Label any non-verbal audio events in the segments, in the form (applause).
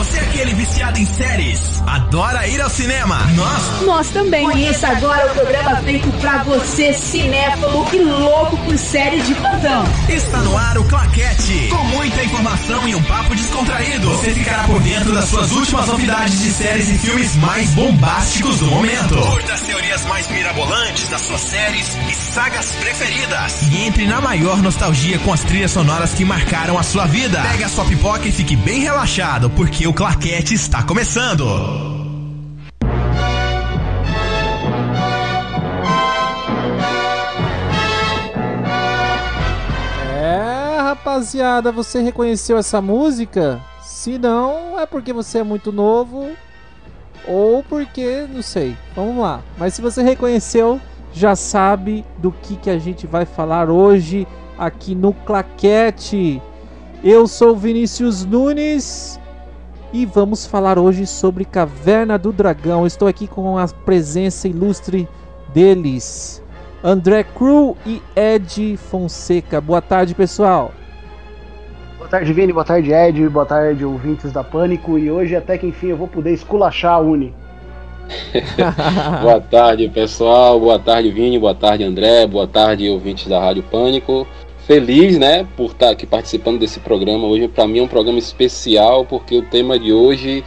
Você é aquele viciado em séries? Adora ir ao cinema? Nós? Nós também. Conheça agora o programa feito pra você, cinéfilo e louco por séries de plantão. Está no ar o Claquete. Com muita informação e um papo descontraído. Você ficará por dentro das suas últimas novidades de séries e filmes mais bombásticos do momento. Curta as teorias mais mirabolantes das suas séries e sagas preferidas. E entre na maior nostalgia com as trilhas sonoras que marcaram a sua vida. Pega a sua pipoca e fique bem relaxado, porque o Claquete está começando. É, rapaziada, você reconheceu essa música? Se não, é porque você é muito novo ou porque, não sei. Vamos lá. Mas se você reconheceu, já sabe do que, que a gente vai falar hoje aqui no Claquete. Eu sou Vinícius Nunes e vamos falar hoje sobre Caverna do Dragão. Estou aqui com a presença ilustre deles, André Cru e Ed Fonseca. Boa tarde, pessoal. Boa tarde, Vini. Boa tarde, Ed. Boa tarde, ouvintes da Pânico. E hoje, até que enfim, eu vou poder esculachar a Uni. (laughs) Boa tarde, pessoal. Boa tarde, Vini. Boa tarde, André. Boa tarde, ouvintes da Rádio Pânico. Feliz, né, por estar aqui participando desse programa. Hoje, para mim, é um programa especial porque o tema de hoje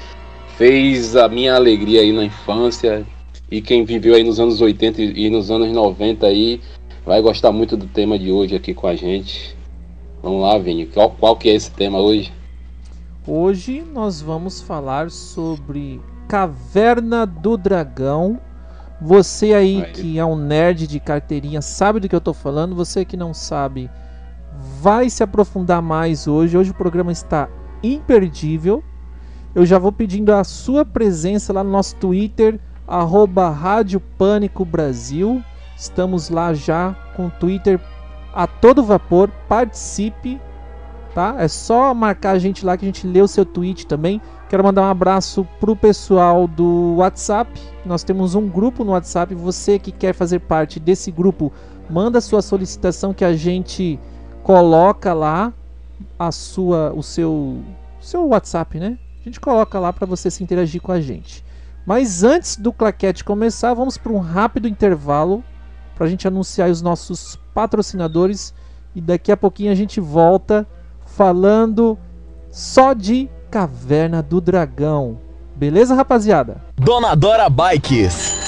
fez a minha alegria aí na infância. E quem viveu aí nos anos 80 e nos anos 90 aí vai gostar muito do tema de hoje aqui com a gente. Vamos lá, Vini. Qual, qual que é esse tema hoje? Hoje nós vamos falar sobre Caverna do Dragão. Você aí, Aí. que é um nerd de carteirinha sabe do que eu tô falando. Você que não sabe vai se aprofundar mais hoje. Hoje o programa está imperdível. Eu já vou pedindo a sua presença lá no nosso Twitter, arroba Rádio Pânico Brasil. Estamos lá já com o Twitter a todo vapor. Participe, tá? É só marcar a gente lá que a gente lê o seu tweet também. Quero mandar um abraço pro pessoal do WhatsApp. Nós temos um grupo no WhatsApp. Você que quer fazer parte desse grupo, manda sua solicitação que a gente coloca lá a sua o seu seu WhatsApp, né? A gente coloca lá para você se interagir com a gente. Mas antes do claquete começar, vamos para um rápido intervalo para a gente anunciar os nossos patrocinadores e daqui a pouquinho a gente volta falando só de Caverna do Dragão. Beleza, rapaziada? Dona Dora Bikes.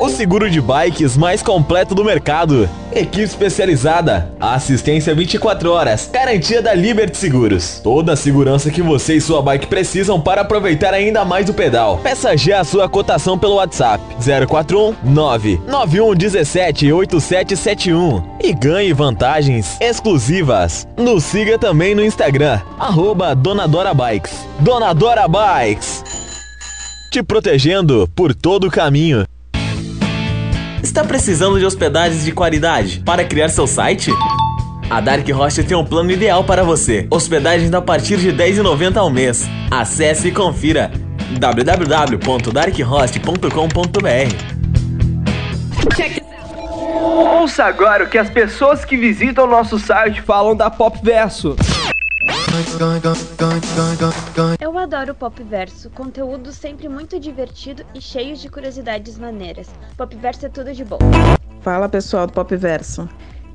O seguro de bikes mais completo do mercado. Equipe especializada, assistência 24 horas, garantia da Liberty Seguros. Toda a segurança que você e sua bike precisam para aproveitar ainda mais o pedal. Peça já a sua cotação pelo WhatsApp 041 991 17 8771 e ganhe vantagens exclusivas. Nos siga também no Instagram, arroba Dona Dora Bikes. Dona Dora Bikes. Te protegendo por todo o caminho. Está precisando de hospedagens de qualidade para criar seu site? A Dark Host tem um plano ideal para você. Hospedagens a partir de R$ 10,90 ao mês. Acesse e confira www.darkhost.com.br. Ouça agora o que as pessoas que visitam nosso site falam da Pop Verso. Eu adoro Pop Verso, conteúdo sempre muito divertido e cheio de curiosidades maneiras. Pop Verso é tudo de bom. Fala pessoal do Pop Verso.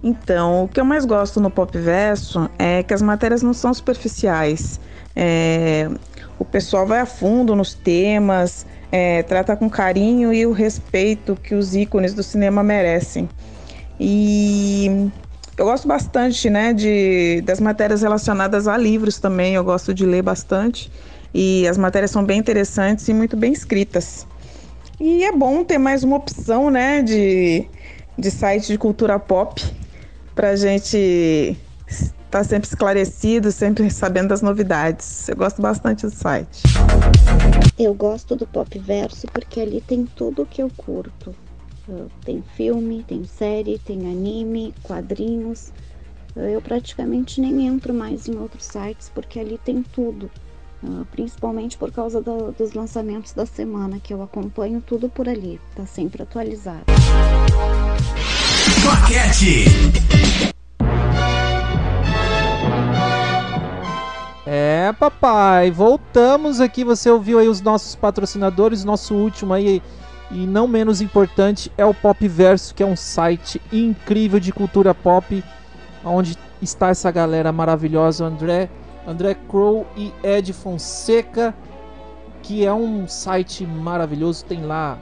Então, o que eu mais gosto no Pop Verso é que as matérias não são superficiais. É, o pessoal vai a fundo nos temas, é, trata com carinho e o respeito que os ícones do cinema merecem. E eu gosto bastante, né, de, das matérias relacionadas a livros também. Eu gosto de ler bastante e as matérias são bem interessantes e muito bem escritas. E é bom ter mais uma opção, né, de, de site de cultura pop para gente estar sempre esclarecido, sempre sabendo das novidades. Eu gosto bastante do site. Eu gosto do Pop Verso porque ali tem tudo o que eu curto. Tem filme, tem série, tem anime, quadrinhos. Eu praticamente nem entro mais em outros sites porque ali tem tudo. Uh, Principalmente por causa do- dos lançamentos da semana, que eu acompanho tudo por ali. Tá sempre atualizado. Claquete. É, papai, voltamos aqui. Você ouviu aí os nossos patrocinadores. Nosso último aí, e não menos importante, é o Pop Verso, que é um site incrível de cultura pop, onde está essa galera maravilhosa, André, André Crow e Ed Fonseca, que é um site maravilhoso. Tem lá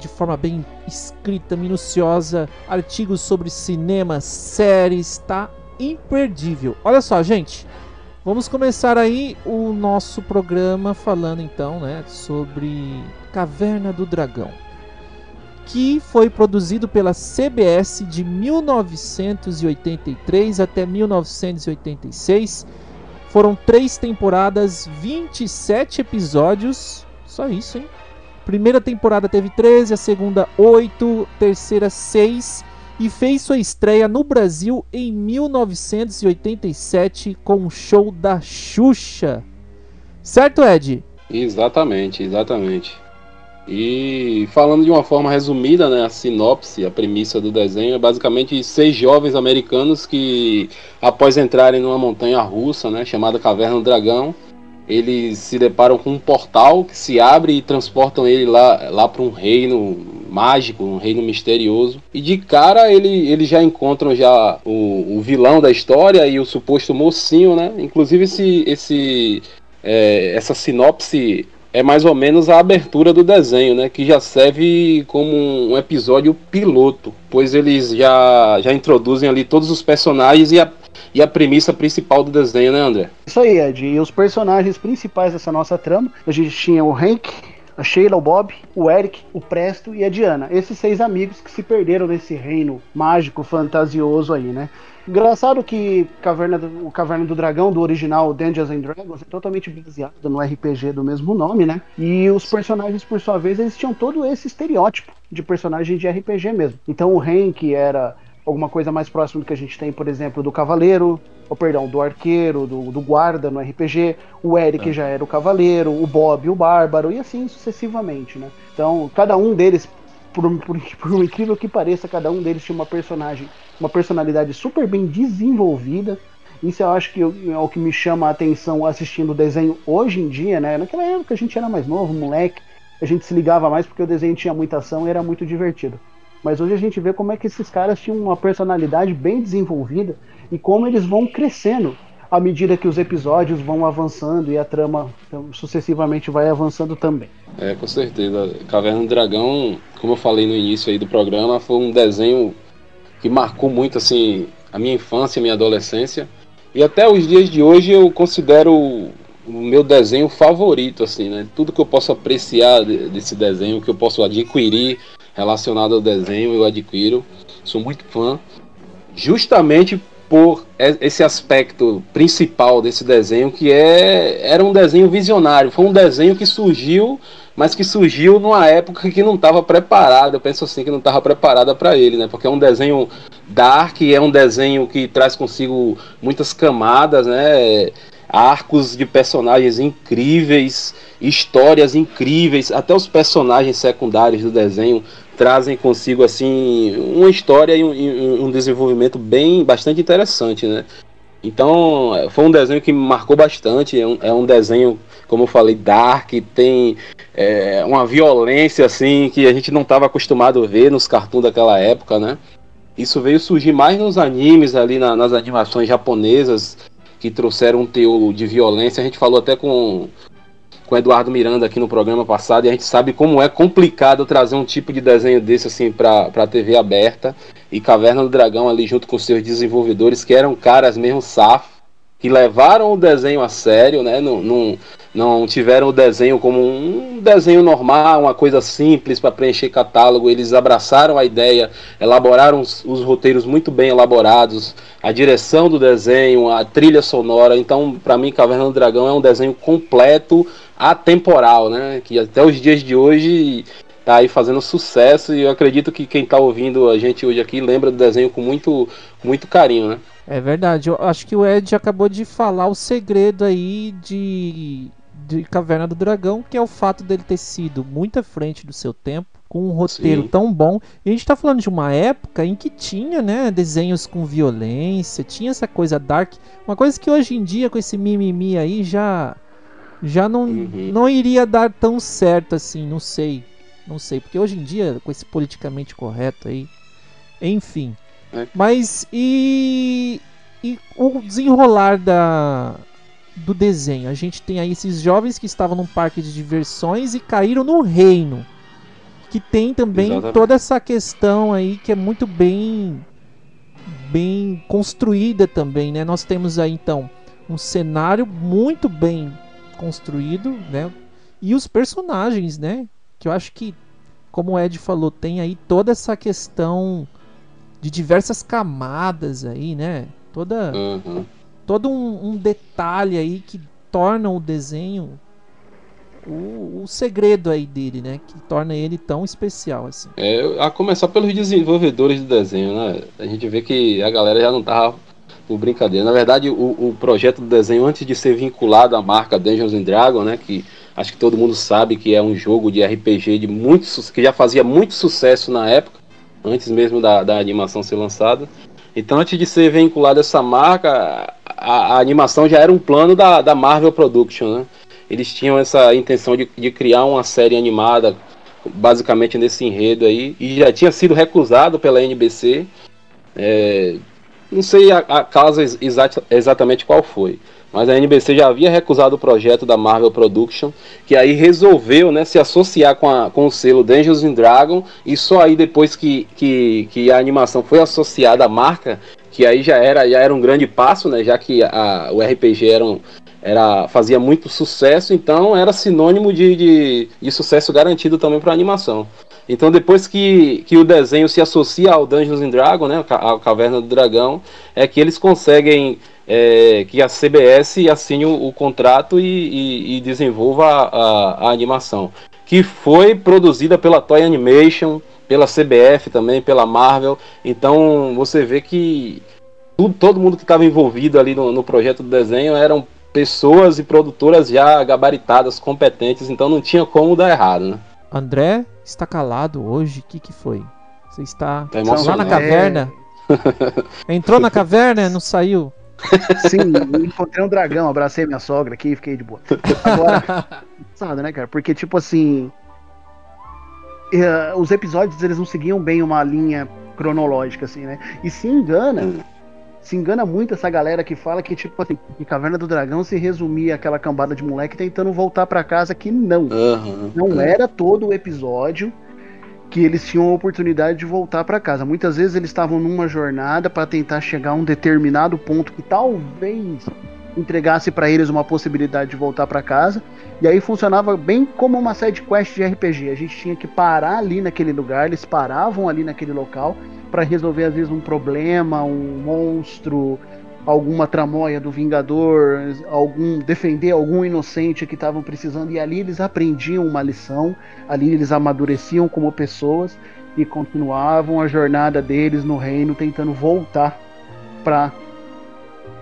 de forma bem escrita, minuciosa, artigos sobre cinema, séries, tá imperdível. Olha só, gente. Vamos começar aí o nosso programa falando então, né, sobre Caverna do Dragão, que foi produzido pela CBS de 1983 até 1986. Foram três temporadas, 27 episódios, só isso, hein? Primeira temporada teve 13, a segunda 8, terceira 6 e fez sua estreia no Brasil em 1987 com o show da Xuxa. Certo, Ed? Exatamente, exatamente. E falando de uma forma resumida, né, a sinopse, a premissa do desenho é basicamente seis jovens americanos que, após entrarem numa montanha russa, né, chamada Caverna do Dragão, eles se deparam com um portal que se abre e transportam ele lá, lá para um reino mágico, um reino misterioso. E de cara ele, eles já encontram já o, o vilão da história e o suposto mocinho, né? Inclusive esse, esse é, essa sinopse é mais ou menos a abertura do desenho, né? Que já serve como um episódio piloto, pois eles já, já introduzem ali todos os personagens e a, e a premissa principal do desenho, né, André? Isso aí, Ed. E os personagens principais dessa nossa trama, a gente tinha o Hank, a Sheila, o Bob, o Eric, o Presto e a Diana. Esses seis amigos que se perderam nesse reino mágico, fantasioso aí, né? Engraçado que Caverna do, o Caverna do Dragão, do original Dungeons and Dragons, é totalmente baseado no RPG do mesmo nome, né? E os personagens, por sua vez, eles tinham todo esse estereótipo de personagem de RPG mesmo. Então o Hank era alguma coisa mais próxima do que a gente tem, por exemplo, do Cavaleiro, ou perdão, do Arqueiro, do, do Guarda no RPG, o Eric é. já era o Cavaleiro, o Bob o Bárbaro, e assim sucessivamente, né? Então, cada um deles, por, por, (laughs) por incrível que pareça, cada um deles tinha uma personagem, uma personalidade super bem desenvolvida, isso eu acho que é o que me chama a atenção assistindo o desenho hoje em dia, né? Naquela época a gente era mais novo, moleque, a gente se ligava mais porque o desenho tinha muita ação e era muito divertido. Mas hoje a gente vê como é que esses caras tinham uma personalidade bem desenvolvida e como eles vão crescendo à medida que os episódios vão avançando e a trama então, sucessivamente vai avançando também. É, com certeza. Caverna do Dragão, como eu falei no início aí do programa, foi um desenho que marcou muito assim a minha infância, a minha adolescência. E até os dias de hoje eu considero o meu desenho favorito, assim, né? Tudo que eu posso apreciar desse desenho, que eu posso adquirir relacionado ao desenho, eu adquiro. Sou muito fã. Justamente por esse aspecto principal desse desenho, que é era um desenho visionário. Foi um desenho que surgiu, mas que surgiu numa época que não estava preparada. Eu penso assim que não estava preparada para ele, né? Porque é um desenho dark, é um desenho que traz consigo muitas camadas, né? Arcos de personagens incríveis, histórias incríveis, até os personagens secundários do desenho trazem consigo assim uma história e um, um, desenvolvimento bem bastante interessante, né? Então foi um desenho que me marcou bastante. É um, é um desenho, como eu falei, dark, tem é, uma violência assim que a gente não estava acostumado a ver nos cartoons daquela época, né? Isso veio surgir mais nos animes ali na, nas animações japonesas que trouxeram um teor de violência. A gente falou até com com o Eduardo Miranda aqui no programa passado e a gente sabe como é complicado trazer um tipo de desenho desse assim para a TV aberta e Caverna do Dragão ali junto com seus desenvolvedores que eram caras mesmo safos que levaram o desenho a sério, né? Não, não, não tiveram o desenho como um desenho normal, uma coisa simples para preencher catálogo. Eles abraçaram a ideia, elaboraram os, os, roteiros muito bem elaborados, a direção do desenho, a trilha sonora. Então, para mim, Caverna do Dragão é um desenho completo, atemporal, né? Que até os dias de hoje tá aí fazendo sucesso e eu acredito que quem tá ouvindo a gente hoje aqui lembra do desenho com muito, muito carinho, né? É verdade. Eu acho que o Ed acabou de falar o segredo aí de de Caverna do Dragão, que é o fato dele ter sido muito à frente do seu tempo, com um roteiro Sim. tão bom. E a gente tá falando de uma época em que tinha, né, desenhos com violência, tinha essa coisa dark, uma coisa que hoje em dia com esse mimimi aí já já não, Uhum. não iria dar tão certo assim, não sei. Não sei, porque hoje em dia com esse politicamente correto aí, enfim. É. Mas e e o desenrolar da do desenho. A gente tem aí esses jovens que estavam num parque de diversões e caíram no reino. Que tem também Exatamente. toda essa questão aí que é muito bem bem construída também, né? Nós temos aí então um cenário muito bem construído, né? E os personagens, né? Que eu acho que, como o Ed falou, tem aí toda essa questão de diversas camadas aí, né? Toda Uhum. todo um, um detalhe aí que torna o desenho o, o segredo aí dele, né? Que torna ele tão especial assim. É, a começar pelos desenvolvedores do desenho, né? A gente vê que a galera já não tava por brincadeira. Na verdade, o, o projeto do desenho, antes de ser vinculado à marca Dungeons and Dragons, né? Que acho que todo mundo sabe que é um jogo de RPG de muito que já fazia muito sucesso na época, antes mesmo da, da animação ser lançada. Então, antes de ser vinculado a essa marca, a, a animação já era um plano da, da Marvel Production, né? Eles tinham essa intenção de, de criar uma série animada basicamente nesse enredo aí, e já tinha sido recusado pela NBC. É, não sei a, a causa ex- exata- exatamente qual foi, mas a NBC já havia recusado o projeto da Marvel Production, que aí resolveu né, se associar com, a, com o selo Dungeons and Dragons, e só aí depois que, que, que a animação foi associada à marca, que aí já era, já era um grande passo, né, já que a, o RPG era um, era, fazia muito sucesso, então era sinônimo de, de, de sucesso garantido também para a animação. Então depois que, que o desenho se associa ao Dungeons and Dragons, né, a Caverna do Dragão, é que eles conseguem é, que a CBS assine o, o contrato e, e, e desenvolva a, a, a animação, que foi produzida pela Toy Animation, pela CBF também, pela Marvel. Então você vê que tudo, todo mundo que estava envolvido ali no, no projeto do desenho eram pessoas e produtoras já gabaritadas, competentes, então não tinha como dar errado, né? André está calado hoje. O que, que foi? Você está Tá lá na caverna? (laughs) Entrou na caverna, não saiu? Sim, encontrei um dragão, abracei minha sogra aqui e fiquei de boa. Agora, (laughs) sabe, né, cara? Porque, tipo assim. eh, os episódios eles não seguiam bem uma linha cronológica, assim, né? E se engana. Se engana muito essa galera que fala que, tipo assim, que Caverna do Dragão se resumia aquela cambada de moleque tentando voltar pra casa, que não. Uhum. Não era todo o episódio que eles tinham a oportunidade de voltar para casa. Muitas vezes eles estavam numa jornada para tentar chegar a um determinado ponto que talvez entregasse para eles uma possibilidade de voltar para casa. E aí funcionava bem como uma side quest de RPG. A gente tinha que parar ali naquele lugar, eles paravam ali naquele local para resolver às vezes um problema, um monstro, alguma tramóia do Vingador, algum defender algum inocente que estavam precisando e ali eles aprendiam uma lição, ali eles amadureciam como pessoas e continuavam a jornada deles no reino tentando voltar pra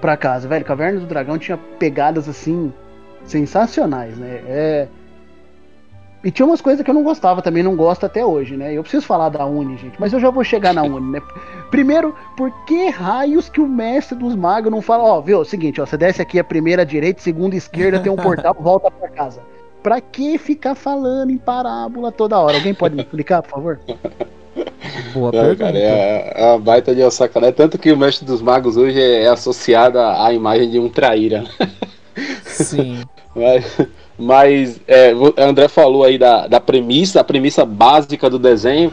para casa, velho. Caverna do Dragão tinha pegadas assim sensacionais, né? É e tinha umas coisas que eu não gostava também, não gosto até hoje, né? Eu preciso falar da Uni, gente, mas eu já vou chegar na Uni, né? Primeiro, por que raios que o mestre dos magos não fala, ó, viu, é o seguinte, ó, você desce aqui a primeira direita, segunda esquerda, tem um portal, volta pra casa. Pra que ficar falando em parábola toda hora? Alguém pode me explicar, por favor? Boa Não, pergunta. cara, é, é uma baita de sacanagem. Tanto que o mestre dos magos hoje é, é associado à à imagem de um traíra. Sim. (laughs) Mas, mas é, André falou aí da, da premissa, a premissa básica do desenho.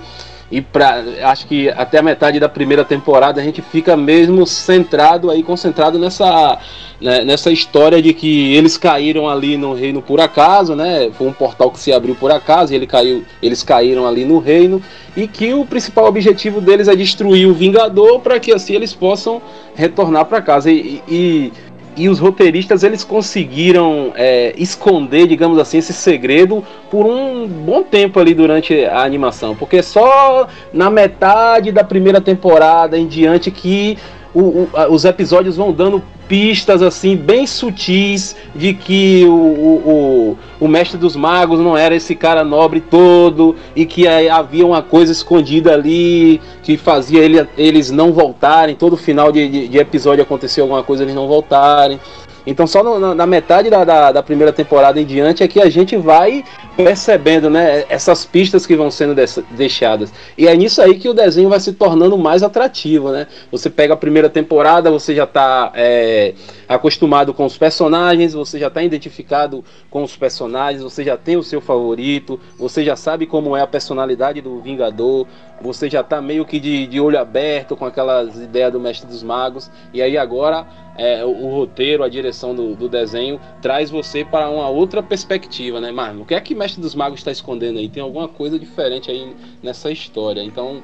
E pra, acho que até a metade da primeira temporada a gente fica mesmo centrado aí, concentrado nessa, né, nessa história de que eles caíram ali no reino por acaso, né? Foi um portal que se abriu por acaso e ele caiu, eles caíram ali no reino. E que o principal objetivo deles é destruir o Vingador para que assim eles possam retornar para casa. E, e, e os roteiristas eles conseguiram é, esconder, digamos assim, esse segredo por um bom tempo ali durante a animação, porque só na metade da primeira temporada em diante que o- o- os episódios vão dando pistas assim bem sutis de que o, o, o, o, mestre dos magos não era esse cara nobre todo e que havia uma coisa escondida ali que fazia ele, eles não voltarem. Todo final de, de, de episódio aconteceu alguma coisa eles não voltarem. Então só no, na metade da, da, da, primeira temporada em diante é que a gente vai percebendo né, essas pistas que vão sendo deixadas. E é nisso aí que o desenho vai se tornando mais atrativo. Né? Você pega a primeira temporada, você já está é, acostumado com os personagens, você já está identificado com os personagens, você já tem o seu favorito, você já sabe como é a personalidade do Vingador, você já está meio que de, de olho aberto com aquelas ideias do Mestre dos Magos. E aí agora é, o, o, roteiro, a direção do, do, desenho traz você para uma outra perspectiva, né? Mas o que é que Mestre dos Magos está escondendo aí? Tem alguma coisa diferente aí nessa história. Então,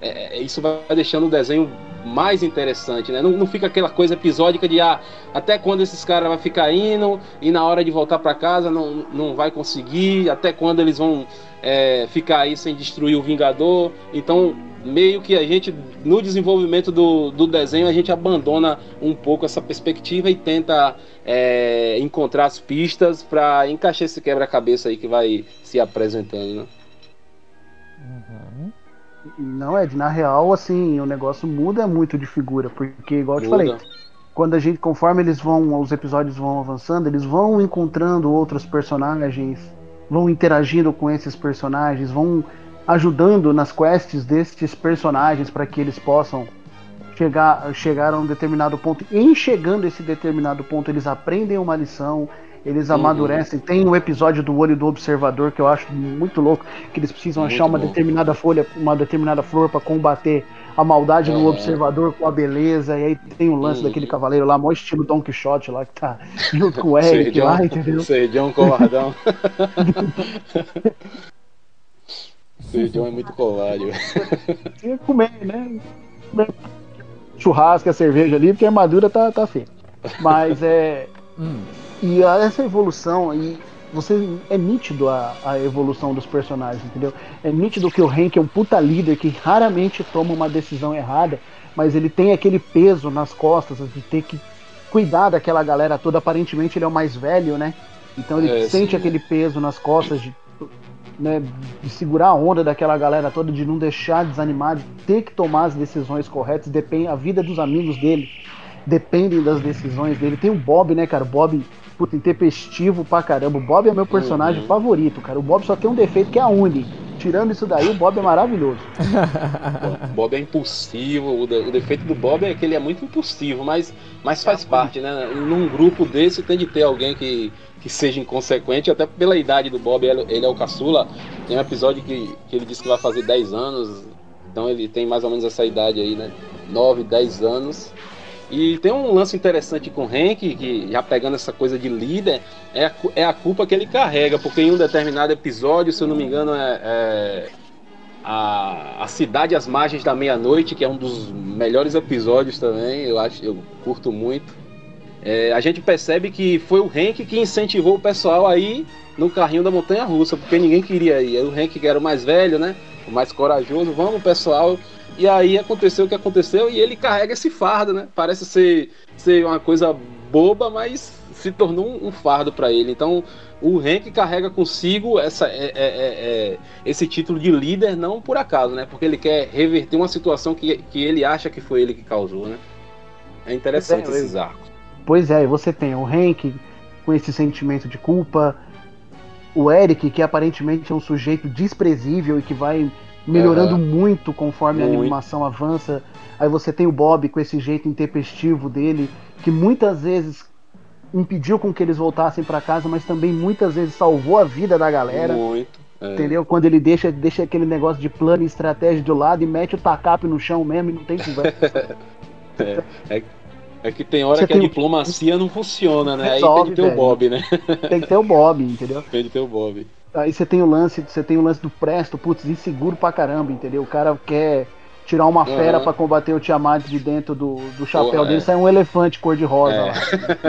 é, é, isso vai deixando o desenho mais interessante, né? Não, não, fica aquela coisa episódica de ah, até quando esses caras vão ficar indo e na hora de voltar para casa não, não vai conseguir, até quando eles vão é, ficar aí sem destruir o Vingador. Então, meio que a gente, no desenvolvimento do, do desenho, a gente abandona um pouco essa perspectiva e tenta é, encontrar as pistas para encaixar esse quebra-cabeça aí que vai se apresentando, né? Uhum. Não, Ed, na real, assim, o negócio muda muito de figura, porque, igual eu te falei, quando a gente, conforme eles vão, os episódios vão avançando, eles vão encontrando outros personagens, vão interagindo com esses personagens, vão ajudando nas quests destes personagens para que eles possam chegar, chegar a um determinado ponto. E em chegando a esse determinado ponto, eles aprendem uma lição, eles uhum. amadurecem. Uhum. Tem um episódio do Olho do Observador que eu acho muito louco, que eles precisam muito achar uma determinada folha, uma determinada flor para combater a maldade uhum. no observador com a beleza. E aí tem o lance uhum. daquele cavaleiro lá, maior estilo Don Quixote lá, que tá junto com o (laughs) Eric lá, entendeu? Sergião Covardão. (laughs) Feijão é muito covarde. Tinha que comer, né? Churrasco, a cerveja ali, porque a armadura tá, tá feia. Mas é. (laughs) Hum. E essa evolução, e você é nítido a, a evolução dos personagens, entendeu? É nítido que o Hank é um puta líder que raramente toma uma decisão errada, mas ele tem aquele peso nas costas de ter que cuidar daquela galera toda. Aparentemente ele é o mais velho, né? Então ele é, sente sim. aquele peso nas costas de né, de segurar a onda daquela galera toda, de não deixar desanimar, de ter que tomar as decisões corretas, depende a vida dos amigos dele dependem das decisões dele. Tem o Bob, né, cara? O Bob, puta, intempestivo pra caramba. O Bob é meu personagem uhum. favorito, cara. O Bob só tem um defeito que é a Uni. Tirando isso daí, o Bob é maravilhoso. o (laughs) Bob é impulsivo. O, de, o, defeito do Bob é que ele é muito impulsivo, mas, mas faz é parte, né? Num grupo desse tem de ter alguém que, que seja inconsequente, até pela idade do Bob, ele é o caçula. Tem um episódio que, que ele disse que vai fazer 10 anos, então ele tem mais ou menos essa idade aí, né? 9, 10 anos. E tem um lance interessante com o Hank, que já pegando essa coisa de líder, é a, é a culpa que ele carrega, porque em um determinado episódio, se eu não me engano, é, é a, a Cidade às Margens da Meia-Noite, que é um dos melhores episódios também, eu acho, eu curto muito. É, a gente percebe que foi o Hank que incentivou o pessoal aí no carrinho da montanha russa, porque ninguém queria ir. O Hank que era o mais velho, né? O mais corajoso, vamos pessoal. E aí aconteceu o que aconteceu e ele carrega esse fardo, né? Parece ser, ser uma coisa boba, mas se tornou um, fardo para ele. Então o Hank carrega consigo essa, é, é, é, é, esse título de líder, não por acaso, né? Porque ele quer reverter uma situação que, que ele acha que foi ele que causou, né? É interessante esses arcos. Pois é, você tem o Hank com esse sentimento de culpa, o Eric, que aparentemente é um sujeito desprezível e que vai melhorando uhum. muito conforme muito. a animação avança. Aí você tem o Bob com esse jeito intempestivo dele, que muitas vezes impediu com que eles voltassem para casa, mas também muitas vezes salvou a vida da galera. Muito. É. Entendeu? Quando ele deixa, deixa aquele negócio de plano e estratégia do lado e mete o tacape no chão mesmo e não tem conversa. (laughs) é, é, é que tem hora Você que a diplomacia não funciona, né? Resolve, Aí tem que ter velho. o Bob, né? Tem que ter o Bob, entendeu? (laughs) Tem que ter o Bob. Aí você tem o lance, você tem o lance do Presto, putz, inseguro pra caramba, entendeu? O cara quer tirar uma fera uhum. para combater o Tiamat de dentro do, do chapéu Porra, dele, é. sai um elefante cor-de-rosa é. lá.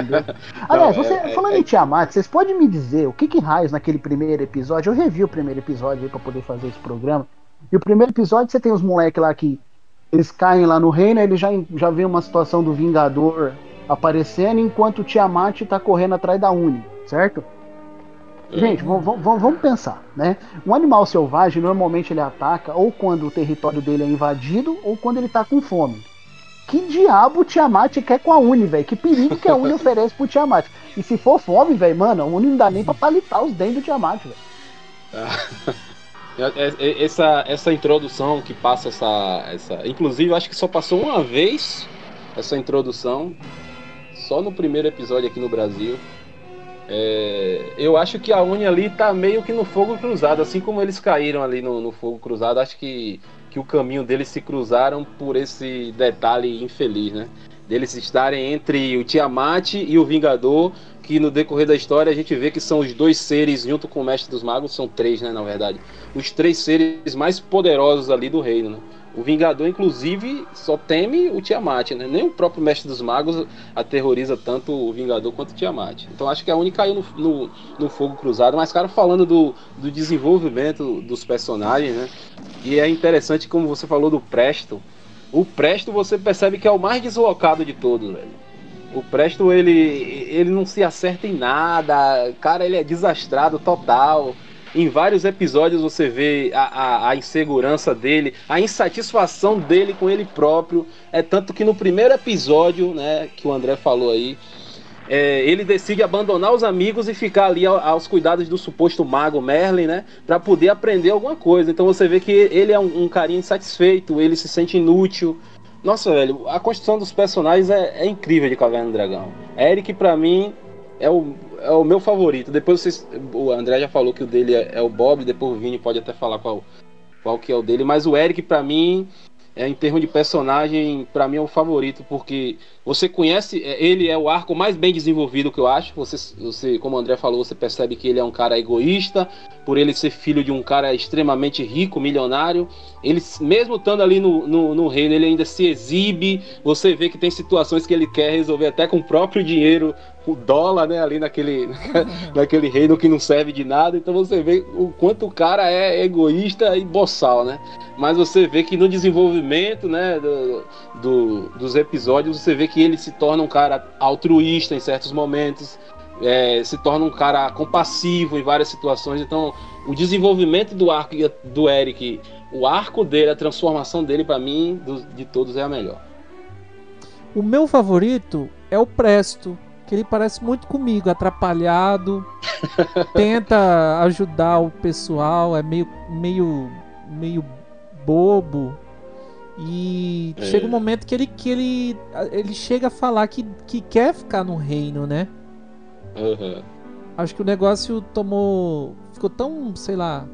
Entendeu? (laughs) Aliás, você, é, falando é, em Tiamat, vocês podem me dizer o que que raios naquele primeiro episódio? Eu revi o primeiro episódio aí pra poder fazer esse programa. E o primeiro episódio você tem os moleques lá que eles caem lá no reino, ele já, já vê uma situação do Vingador aparecendo enquanto o Tiamat tá correndo atrás da Uni, certo? Gente, vamos, pensar, né? Um animal selvagem normalmente ele ataca ou quando o território dele é invadido ou quando ele tá com fome. Que diabo o Tiamat quer com a Uni, velho? Que perigo que a Uni (laughs) oferece pro Tiamat? E se for fome, velho, mano, a Uni não dá nem pra palitar os dentes do Tiamat, velho. (laughs) essa, essa introdução que passa essa, essa. Inclusive, acho que só passou uma vez essa introdução. Só no primeiro episódio aqui no Brasil. É, eu acho que a Uni ali tá meio que no fogo cruzado, assim como eles caíram ali no, no, fogo cruzado, acho que, que o caminho deles se cruzaram por esse detalhe infeliz, né? Deles estarem entre o Tiamat e o Vingador, que no decorrer da história a gente vê que são os dois seres, junto com o Mestre dos Magos, são três, né, na verdade, os três seres mais poderosos ali do reino, né? O Vingador, inclusive, só teme o Tiamat, né? Nem o próprio Mestre dos Magos aterroriza tanto o Vingador quanto o Tiamat. Então acho que a Uni caiu no, no, no, fogo cruzado. Mas, cara, falando do, do desenvolvimento dos personagens, né? E é interessante como você falou do Presto. O Presto você percebe que é o mais deslocado de todos, velho. O Presto, ele, ele não se acerta em nada. Cara, ele é desastrado total. Em vários episódios você vê a, a, a, insegurança dele, a insatisfação dele com ele próprio. É tanto que no primeiro episódio, né, que o André falou aí, é, ele decide abandonar os amigos e ficar ali aos cuidados do suposto mago Merlin, né? Pra poder aprender alguma coisa. Então você vê que ele é um, um carinha insatisfeito, ele se sente inútil. Nossa, velho, a construção dos personagens é, é incrível de Caverna do Dragão. Eric, para mim, é o, é o meu favorito. Depois vocês, o André já falou que o dele é, é, o Bob, depois o Vini pode até falar qual, qual que é o dele, mas o Eric para mim é em termos de personagem, para mim é o favorito porque você conhece, é, ele é o arco mais bem desenvolvido que eu acho. Você, você, como o André falou, você percebe que ele é um cara egoísta, por ele ser filho de um cara extremamente rico, milionário. Ele, mesmo estando ali no, no, no, reino, ele ainda se exibe. Você vê que tem situações que ele quer resolver até com o próprio dinheiro, o dólar, né? Ali naquele, (laughs) naquele reino que não serve de nada. Então você vê o quanto o cara é egoísta e boçal, né? Mas você vê que no desenvolvimento, né, do, do, dos episódios, você vê que ele se torna um cara altruísta em certos momentos é, se torna um cara compassivo em várias situações. Então, o desenvolvimento do arco do Eric, o arco dele, a transformação dele, para mim, do, de todos, é a melhor. O meu favorito é o Presto, que ele parece muito comigo, atrapalhado, (laughs) tenta ajudar o pessoal, é meio, meio, meio bobo. E é. chega um momento que ele, que ele, ele chega a falar que, que quer ficar no reino, né? Uhum. Acho que o negócio tomou. Ficou tão, sei lá,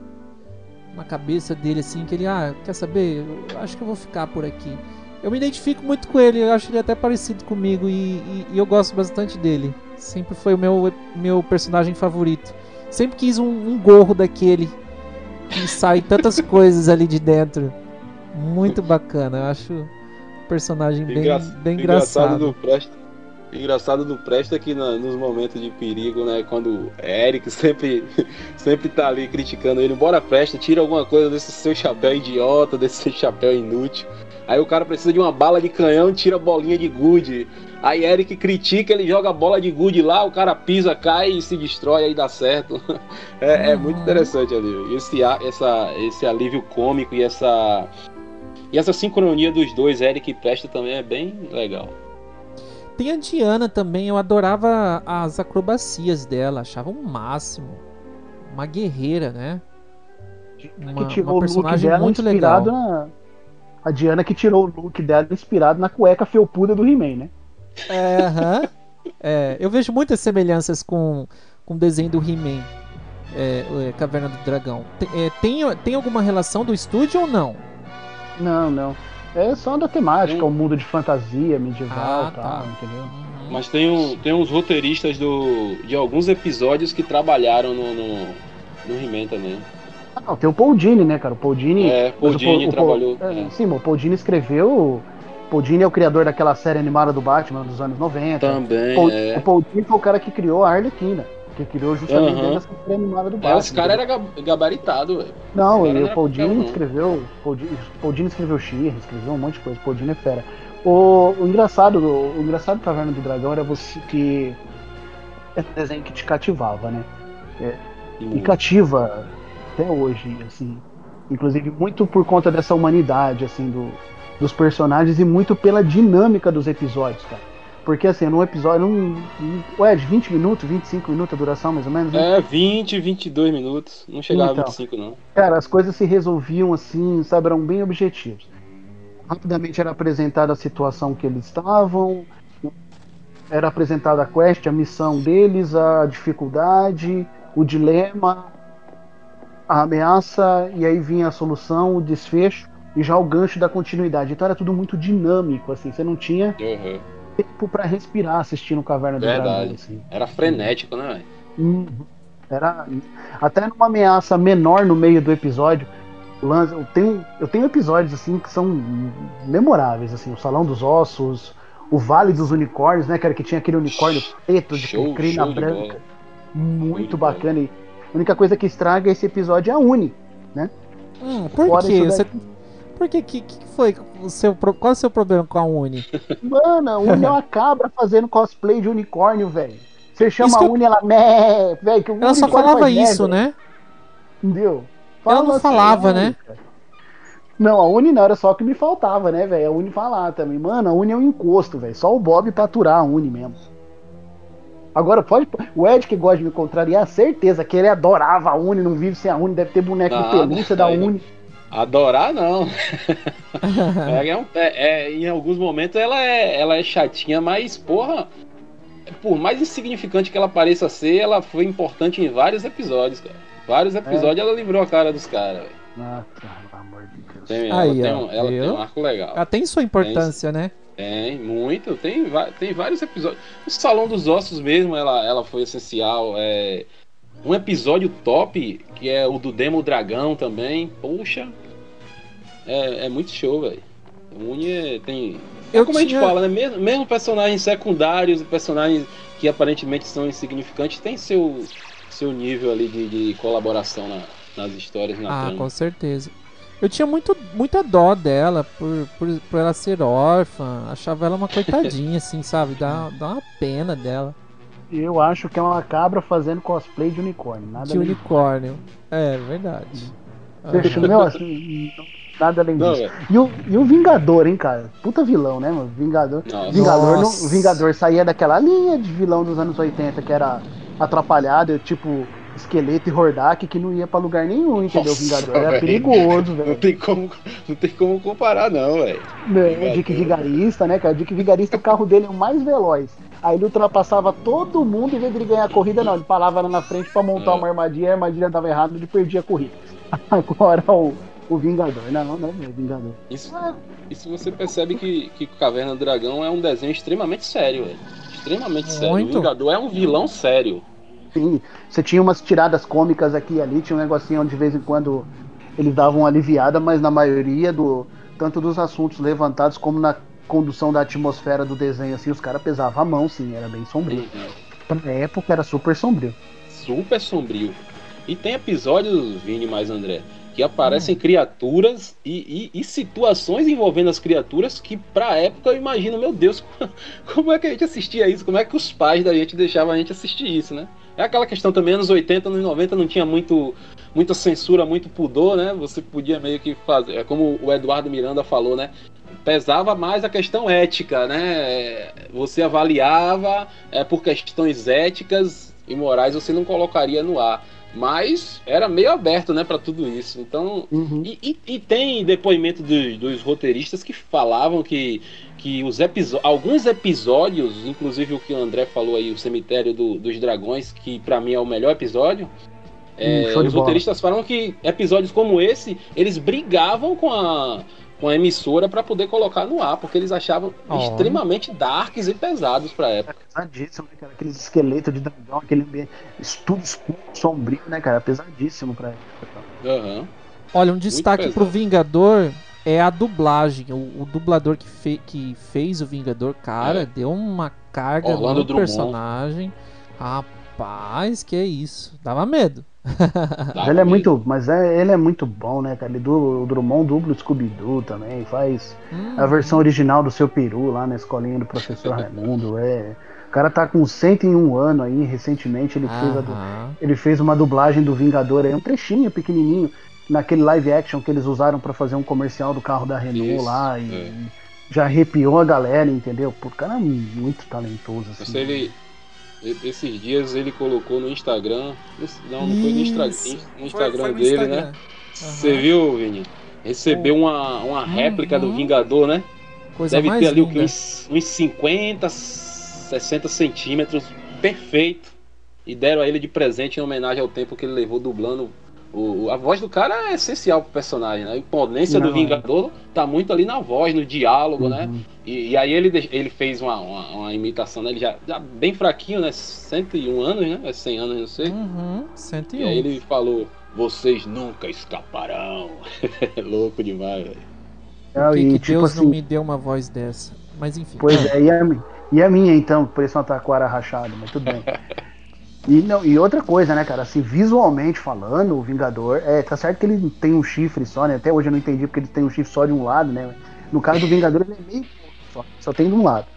na cabeça dele assim, que ele, ah, quer saber? Eu acho que eu vou ficar por aqui. Eu me identifico muito com ele, eu acho ele até parecido comigo e, e, e eu gosto bastante dele. Sempre foi o meu, meu personagem favorito. Sempre quis um, um gorro daquele que sai tantas (laughs) coisas ali de dentro. Muito bacana, eu acho o personagem bem, Engra bem engraçado. engraçado do Presto engraçado do Presta é que na, nos momentos de perigo, né? Quando Eric (laughs) sempre, sempre tá ali criticando ele, bora Presta, tira alguma coisa desse seu chapéu idiota, desse seu chapéu inútil. Aí o cara precisa de uma bala de canhão, tira a bolinha de gude. Aí Eric critica, ele joga a bola de gude lá, o cara pisa, cai e se destrói, aí dá certo. (laughs) É, é muito interessante ali. Esse, essa, esse alívio cômico e essa, e essa sincronia dos dois, Eric e Presta, também é bem legal. Tem a Diana também, eu adorava as acrobacias dela, achava o um máximo. Uma guerreira, né? Uma, que tirou uma personagem muito legal. Na... A Diana que tirou o look dela inspirado na cueca felpuda do He-Man, né? É, uhum. é, eu vejo muitas semelhanças com, com o desenho do He-Man, é, é, Caverna do Dragão. Tem, é, tem, tem alguma relação do estúdio ou não? Não, não. É só da temática, o um mundo de fantasia medieval ah, e tal, tá. entendeu? Uhum. Mas tem, um, tem uns roteiristas do, de alguns episódios que trabalharam no, no, no He-Man também. Ah, não, tem o Paul Dini, né, cara? O Paul Dini. É, Paul Dini o, trabalhou. Paul, é, é. Sim, o Paul Dini escreveu. O Paul Dini é o criador daquela série animada do Batman dos anos 90. Também. Paul, é. O Paul Dini foi o cara que criou a Arlequina que criou justamente uhum. essa série animada do Batman. É, os caras eram gabaritados, velho. Não, e o Paul Dini escreveu. Paul Dini, escreveu She, escreveu um monte de coisa. Paul Dini é fera. O, o engraçado, o, o engraçado da Caverna do Dragão era você que é um desenho que te cativava, né? É, e cativa até hoje, assim. Inclusive muito por conta dessa humanidade, assim, do, dos personagens e muito pela dinâmica dos episódios, cara. Porque assim, num episódio, num, ué, de 20 minutos, 25 minutos a duração mais ou menos? Né? É, 20, 22 minutos. Não chegava então, a 25 não. Cara, as coisas se resolviam assim, sabe, eram bem objetivos. Rapidamente era apresentada a situação que eles estavam, era apresentada a quest, a missão deles, a dificuldade, o dilema, a ameaça, e aí vinha a solução, o desfecho e já o gancho da continuidade. Então era tudo muito dinâmico, assim, você não tinha uhum. tempo para respirar assistindo Caverna do Verdade. Dragão. Assim. Era frenético, né, velho? Uhum. Era até numa ameaça menor no meio do episódio. Eu tenho, eu tenho episódios assim que são memoráveis, assim, o Salão dos Ossos, o Vale dos Unicórnios, né, cara, que tinha aquele unicórnio preto de show, crina branca. Muito, muito bacana. A única coisa que estraga esse episódio é a Uni, né? Hum, por quê? Você... Por que, que, que foi o seu, qual é o seu problema com a Uni? (laughs) Mano, a Uni é uma cabra fazendo cosplay de unicórnio, velho. Você chama a Uni, ela meh, velho. Ela só falava isso, né? Entendeu? Fala ela não assim, falava, né? Não, a Uni não era só o que me faltava, né, velho? A Uni falar também. Mano, a Uni é um encosto, velho. Só o Bob pra aturar a Uni mesmo. Agora, pode. O Ed que gosta de me contrariar, certeza que ele adorava a Uni, não vive sem a Uni, deve ter boneco de pelúcia da Uni. Adorar não. (laughs) é, é, é, em alguns momentos ela é, ela é chatinha, mas porra, por mais insignificante que ela pareça ser, ela foi importante em vários episódios, cara. Vários episódios é. ela livrou a cara dos caras, velho. Nossa, pelo amor de Deus. Tem, ela, Aí, tem, um, ela tem um arco legal. Ela tem sua importância, tem, né? Tem, muito. Tem, tem vários episódios. O Salão dos Ossos mesmo, ela, ela foi essencial. É... Um episódio top, que é o do Demo Dragão também. Poxa. É, é muito show, velho. Uni tem. É como tinha... a gente fala, né? Mesmo, mesmo personagens secundários e personagens que aparentemente são insignificantes, tem seu, seu nível ali de, de colaboração na, nas histórias na Ah, trama. com certeza. Eu tinha muito, muita dó dela por, por, por ela ser órfã. Achava ela uma coitadinha, (laughs) assim, sabe? Dá, dá uma pena dela. Eu acho que é uma cabra fazendo cosplay de unicórnio. Nada de unicórnio. É, verdade. Deixa, uhum. meu, assim, nada além disso. Não, e, o, e o Vingador, hein, cara? Puta vilão, né, mano? Vingador. Nossa. Vingador, no, Vingador saía daquela linha de vilão dos anos 80 que era atrapalhado, tipo esqueleto e Hordak que não ia pra lugar nenhum, entendeu? Nossa, Vingador era véio. perigoso, velho. Não tem como, não tem como comparar, não, velho. É, Dick Vigarista, né, cara? Dick Vigarista, o carro dele é o mais veloz. Aí ele ultrapassava todo mundo, em vez de ele ganhar a corrida, não. Ele parava lá na frente pra montar é. uma armadilha, a armadilha dava errado, ele perdia a corrida. (laughs) Agora o, o Vingador, não, não é Vingador. Isso, isso você percebe que, que Caverna do Dragão é um desenho extremamente sério, velho. Extremamente Muito. sério. O Vingador é um vilão sério. Sim, você tinha umas tiradas cômicas aqui e ali, tinha um negocinho onde de vez em quando eles davam uma aliviada, mas na maioria do tanto dos assuntos levantados como na condução da atmosfera do desenho, assim, os caras pesavam a mão, sim, era bem sombrio. Uhum. Pra época era super sombrio. Super sombrio. E tem episódios, Vini mais André, que aparecem hum. criaturas e, e, e, situações envolvendo as criaturas que pra época eu imagino, meu Deus, (laughs) como é que a gente assistia isso? Como é que os pais da gente deixavam a gente assistir isso, né? É aquela questão também, anos 80, anos 90 não tinha muito, muita censura, muito pudor, né? Você podia meio que fazer, é como o Eduardo Miranda falou, né? Pesava mais a questão ética, né? Você avaliava é, por questões éticas e morais, você não colocaria no ar. Mas era meio aberto, né, para tudo isso. Então, uhum. e, e, e, tem depoimento dos, dos roteiristas que falavam que que os alguns episódios, inclusive o que o André falou aí, o Cemitério do, dos Dragões, que para mim é o melhor episódio. É, hum, os roteiristas falam que episódios como esse, eles brigavam com a, com a emissora para poder colocar no ar, porque eles achavam oh. extremamente darks e pesados pra época. Pesadíssimo, né, cara? Aqueles esqueletos de dragão, aquele ambiente, tudo escuro, sombrio, né, cara? Pesadíssimo pra época. Uhum. Olha, um destaque pro Vingador é a dublagem. O, o dublador que, fe, que, fez o Vingador, cara, é. deu uma carga Orlando no Drummond. personagem. Rapaz, que é isso. Dava medo. Mas ele é muito, mas é, ele é muito bom, né, cara? Ele do, o Drummond dublo Scooby-Doo também, faz Hum, a versão original do seu peru lá na escolinha do professor Raimundo. É, o cara tá com 101 anos aí, recentemente ele fez, ele fez uma dublagem do Vingador aí, um trechinho pequenininho, naquele live action que eles usaram pra fazer um comercial do carro da Renault Isso, lá e é. já arrepiou a galera, entendeu? Pô, o cara é muito talentoso, assim. Ele, esses dias ele colocou no Instagram. Não, não foi no, Isso. no Instagram Foi- foi no dele, Instagram. né? Você viu, Vini? Recebeu uma, uma réplica do Uhum. Vingador, né? Coisa Deve ter ali linda. uns, uns 50, 60 centímetros, perfeito. E deram a ele de presente em homenagem ao tempo que ele levou dublando. O, a voz do cara é essencial pro personagem, né? A imponência Não, do é. Vingador tá muito ali na voz, no diálogo, né? Uhum. E, e aí ele, ele fez uma, uma, uma imitação, né? Ele já, já bem fraquinho, né? 101 anos, né? É 100 anos, não sei. Uhum, 101. E aí ele falou, vocês nunca escaparão. (laughs) Louco demais, velho. Ah, Por que, e, que tipo Deus assim, não me deu uma voz dessa? Mas enfim. Pois é, e a, e a minha então, que parecia uma taquara rachada, mas tudo bem. (laughs) E, não, e outra coisa, né, cara, assim, visualmente falando, o Vingador, é, tá certo que ele tem um chifre só, né? Até hoje eu não entendi porque ele tem um chifre só de um lado, né? No caso do Vingador, ele é meio só, só tem de um lado.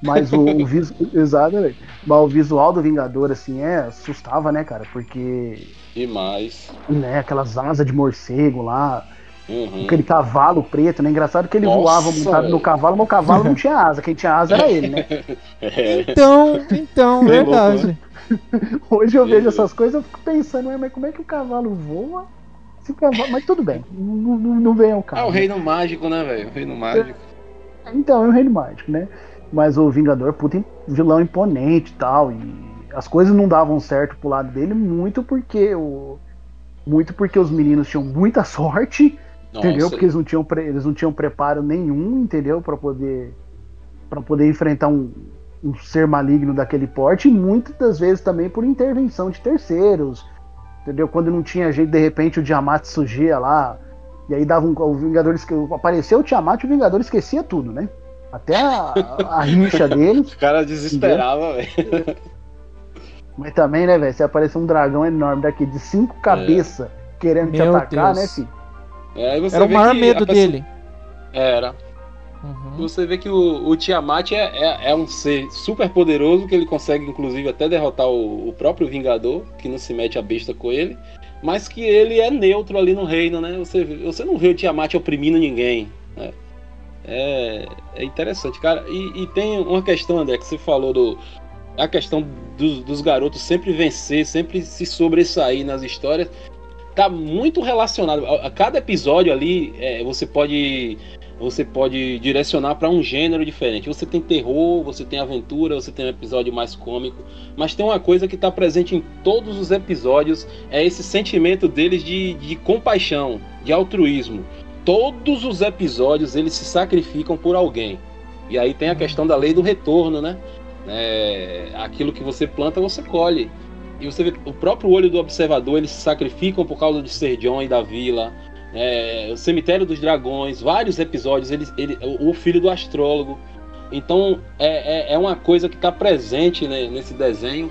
Mas o, o (laughs) visu, exatamente. Mas o visual do Vingador, assim, é, assustava, né, cara? Porque, Demais. né, aquelas asas de morcego lá, Uhum. aquele cavalo preto, né? Engraçado que ele Nossa, voava montado no cavalo, mas o cavalo não tinha asa. Quem tinha asa era ele, né? (laughs) É. Então, então, Bem louco, verdade. (laughs) Hoje eu vejo essas coisas, eu fico pensando, "Ué, mas como é que o cavalo voa? Se o cavalo... Mas tudo bem, não, não, não vem ao É caso. o reino mágico, né, velho? O reino mágico. Então, é o reino mágico, né? Mas o Vingador, puta, vilão imponente e tal, e as coisas não davam certo pro lado dele muito porque o... Muito porque os meninos tinham muita sorte, Nossa, entendeu? Porque eles não tinham, pre- eles não tinham preparo nenhum, entendeu? Pra poder para poder enfrentar um, um ser maligno daquele porte, e muitas das vezes também por intervenção de terceiros, entendeu? Quando não tinha jeito, de repente o Tiamat surgia lá, e aí dava um, o Vingador apareceu o Tiamat, o Vingador esquecia tudo, né? Até a, a rixa (laughs) deles, Os caras desesperavam, velho. mas também, né, velho? Se aparecer um dragão enorme daqui de cinco cabeças querendo te Meu atacar, Deus. né, filho? É, Era o maior medo pessoa- dele. Era. Uhum. Você vê que o, o Tiamat é, é, é um ser super poderoso, que ele consegue, inclusive, até derrotar o, o próprio Vingador, que não se mete a besta com ele, mas que ele é neutro ali no reino, né? Você, você não vê o Tiamat oprimindo ninguém. né? É, é interessante, cara. E, e tem uma questão, André, que você falou do. A questão dos, dos garotos sempre vencer, sempre se sobressair nas histórias. Tá muito relacionado. A, a cada episódio ali, é, você pode você pode direcionar para um gênero diferente. Você tem terror, você tem aventura, você tem um episódio mais cômico, mas tem uma coisa que está presente em todos os episódios, é esse sentimento deles de, de compaixão, de altruísmo. Todos os episódios eles se sacrificam por alguém. E aí tem a questão da lei do retorno, né? É, aquilo que você planta, você colhe. E você vê o próprio olho do observador, eles se sacrificam por causa de ser John e da vila. É, o Cemitério dos Dragões, vários episódios, ele, ele, o filho do astrólogo. Então é, é, é uma coisa que está presente né, nesse desenho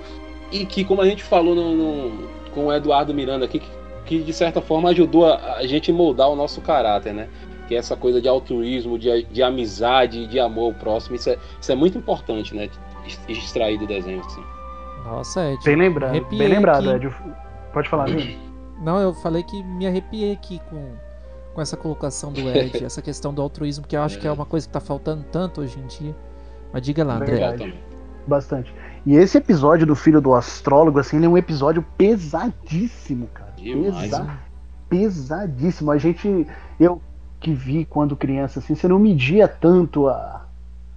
e que, como a gente falou no, no- com o Eduardo Miranda aqui, que, que de certa forma ajudou a, a gente moldar o nosso caráter, né? Que é essa coisa de altruísmo, de, de amizade, de amor ao próximo. Isso é, isso é muito importante, né? ex- Extrair do desenho, assim. Nossa, Ed. Bem lembrado, arrepiei bem lembrado, aqui. Ed. Pode falar, Vini. (coughs) Não, eu falei que me arrepiei aqui com, com essa colocação do Ed, (laughs) essa questão do altruísmo, que eu acho que é uma coisa que tá faltando tanto hoje em dia. Mas diga lá, André. Verdade. Bastante. E esse episódio do filho do astrólogo, assim, ele é um episódio pesadíssimo, cara. Demais, Pesa- Pesadíssimo. A gente, eu que vi quando criança, assim, você não media tanto a,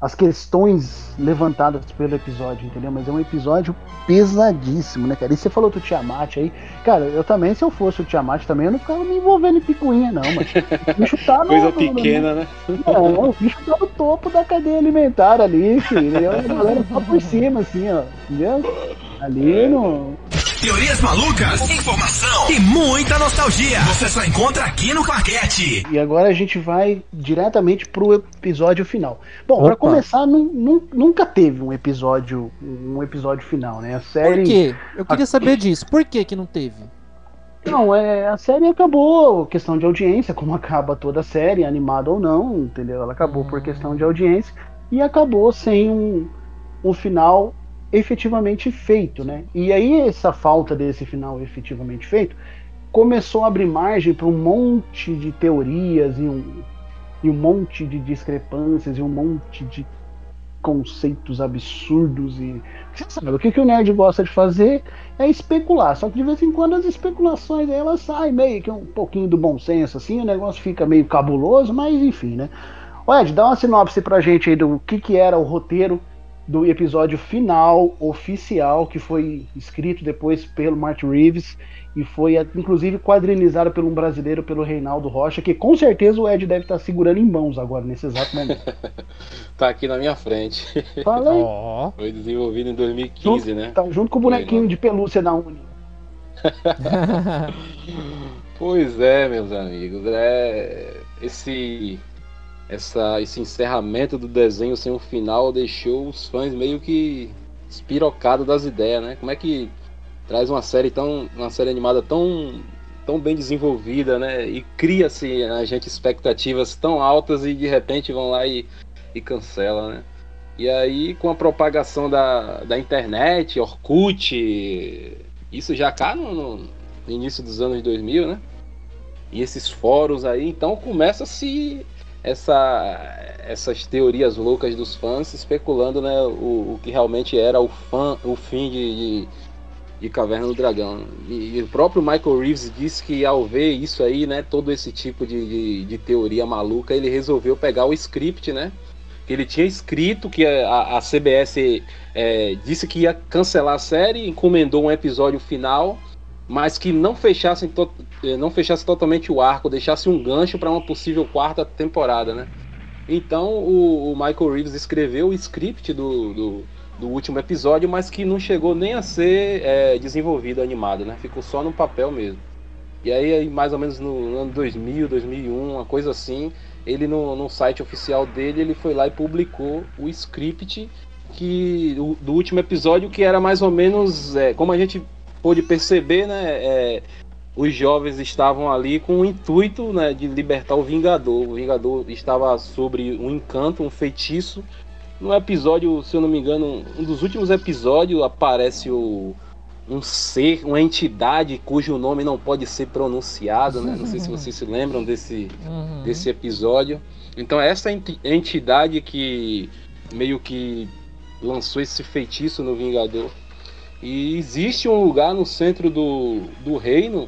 as questões levantadas pelo episódio, entendeu? Mas é um episódio pesadíssimo, né, cara? E você falou do Tiamat aí. Cara, eu também, se eu fosse o Tiamat também, eu não ficava me envolvendo em picuinha, não, mas o bicho tá (laughs) no- Coisa no- no- pequena, né? (laughs) não, o bicho tá no topo da cadeia alimentar ali, filho. entendeu? A galera só por cima, assim, ó. Entendeu? Ali no. Teorias malucas, informação e muita nostalgia. Você só encontra aqui no Claquete. E agora a gente vai diretamente pro episódio final. Bom, pra Opa. começar, nu- nu- nunca teve um episódio um episódio final, né? A série. Por quê? Eu queria saber disso. Por que que não teve? Não, é, a série acabou, questão de audiência, como acaba toda a série, animada ou não, entendeu? Ela acabou por questão de audiência e acabou sem um, um final efetivamente feito, né? E aí essa falta desse final efetivamente feito começou a abrir margem para um monte de teorias e um, e um monte de discrepâncias e um monte de conceitos absurdos e você sabe o que, que o nerd gosta de fazer é especular só que de vez em quando as especulações elas saem meio que um pouquinho do bom senso assim o negócio fica meio cabuloso mas enfim né Ed dá uma sinopse pra gente aí do que que era o roteiro do episódio final oficial que foi escrito depois pelo Martin Reeves e foi inclusive quadrinizado por um brasileiro, pelo Reinaldo Rocha, que com certeza o Ed deve estar segurando em mãos agora, nesse exato momento. (laughs) tá aqui na minha frente. Fala aí. Oh. Foi desenvolvido em 2015, junto, né? Tá junto com o bonequinho de pelúcia da Uni. (laughs) pois é, meus amigos. É esse essa, esse encerramento do desenho sem um final deixou os fãs meio que espirocados das ideias, né? Como é que traz uma série tão uma série animada tão tão bem desenvolvida, né? E cria-se a gente expectativas tão altas e de repente vão lá e, e cancela, né? E aí com a propagação da, da internet, Orkut, isso já cá no, no início dos anos 2000, né? E esses fóruns aí, então começa a se essa, essas teorias loucas dos fãs especulando né, o, o que realmente era o, fã, o fim de, de, de Caverna do Dragão. E, e, o próprio Michael Reeves disse que ao ver isso aí, né, todo esse tipo de, de, de teoria maluca, ele resolveu pegar o script, né? Que ele tinha escrito que a, a CBS é, disse que ia cancelar a série, encomendou um episódio final mas que não fechasse, to eh, não fechasse totalmente o arco, deixasse um gancho para uma possível quarta temporada, né? Então o, o, Michael Reeves escreveu o script do, do, do, último episódio, mas que não chegou nem a ser é, desenvolvido, animado, né? Ficou só no papel mesmo. E aí, mais ou menos no ano 2000, 2001, uma coisa assim, ele no, no site oficial dele, ele foi lá e publicou o script que do, do último episódio, que era mais ou menos, é, como a gente pôde perceber, né, é, os jovens estavam ali com o intuito né, de libertar o Vingador. O Vingador estava sobre um encanto, um feitiço. No episódio, se eu não me engano, um dos últimos episódios aparece o, um ser, uma entidade cujo nome não pode ser pronunciado, né? Não sei se vocês se lembram desse, uhum. desse episódio. Então essa entidade que meio que lançou esse feitiço no Vingador e existe um lugar no centro do, do reino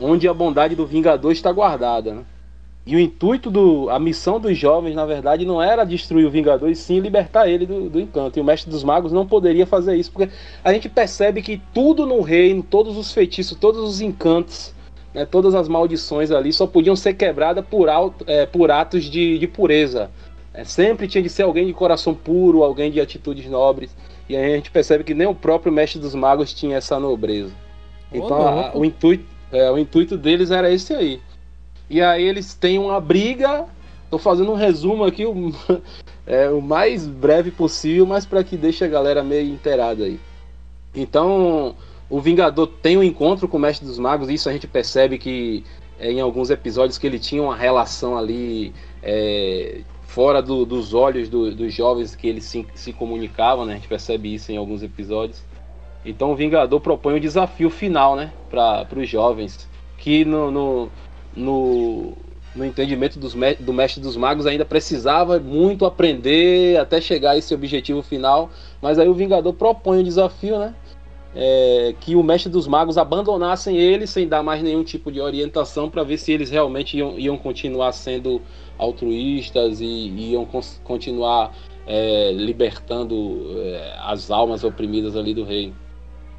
onde a bondade do Vingador está guardada. Né? E o intuito do. A missão dos jovens, na verdade, não era destruir o Vingador, e sim libertar ele do, do encanto. E o Mestre dos Magos não poderia fazer isso, porque a gente percebe que tudo no reino, todos os feitiços, todos os encantos, né, todas as maldições ali só podiam ser quebradas por, é, por atos de, de pureza. É, sempre tinha de ser alguém de coração puro, alguém de atitudes nobres. E aí a gente percebe que nem o próprio mestre dos magos tinha essa nobreza. Então a, o, intuito, é, o intuito deles era esse aí. E aí eles têm uma briga. Tô fazendo um resumo aqui o, (laughs) é, o mais breve possível, mas para que deixe a galera meio inteirada aí. Então o Vingador tem um encontro com o Mestre dos Magos, e isso a gente percebe que é, em alguns episódios que ele tinha uma relação ali é, fora do, dos olhos do, dos jovens que eles se, se comunicavam, né? A gente percebe isso em alguns episódios. Então o Vingador propõe um desafio final, né? Para os jovens. Que no, no, no, no entendimento dos, do Mestre dos Magos ainda precisava muito aprender até chegar a esse objetivo final. Mas aí o Vingador propõe um desafio, né? É, que o Mestre dos Magos abandonassem ele sem dar mais nenhum tipo de orientação para ver se eles realmente iam, iam continuar sendo altruístas e, iam continuar é, libertando é, as almas oprimidas ali do reino.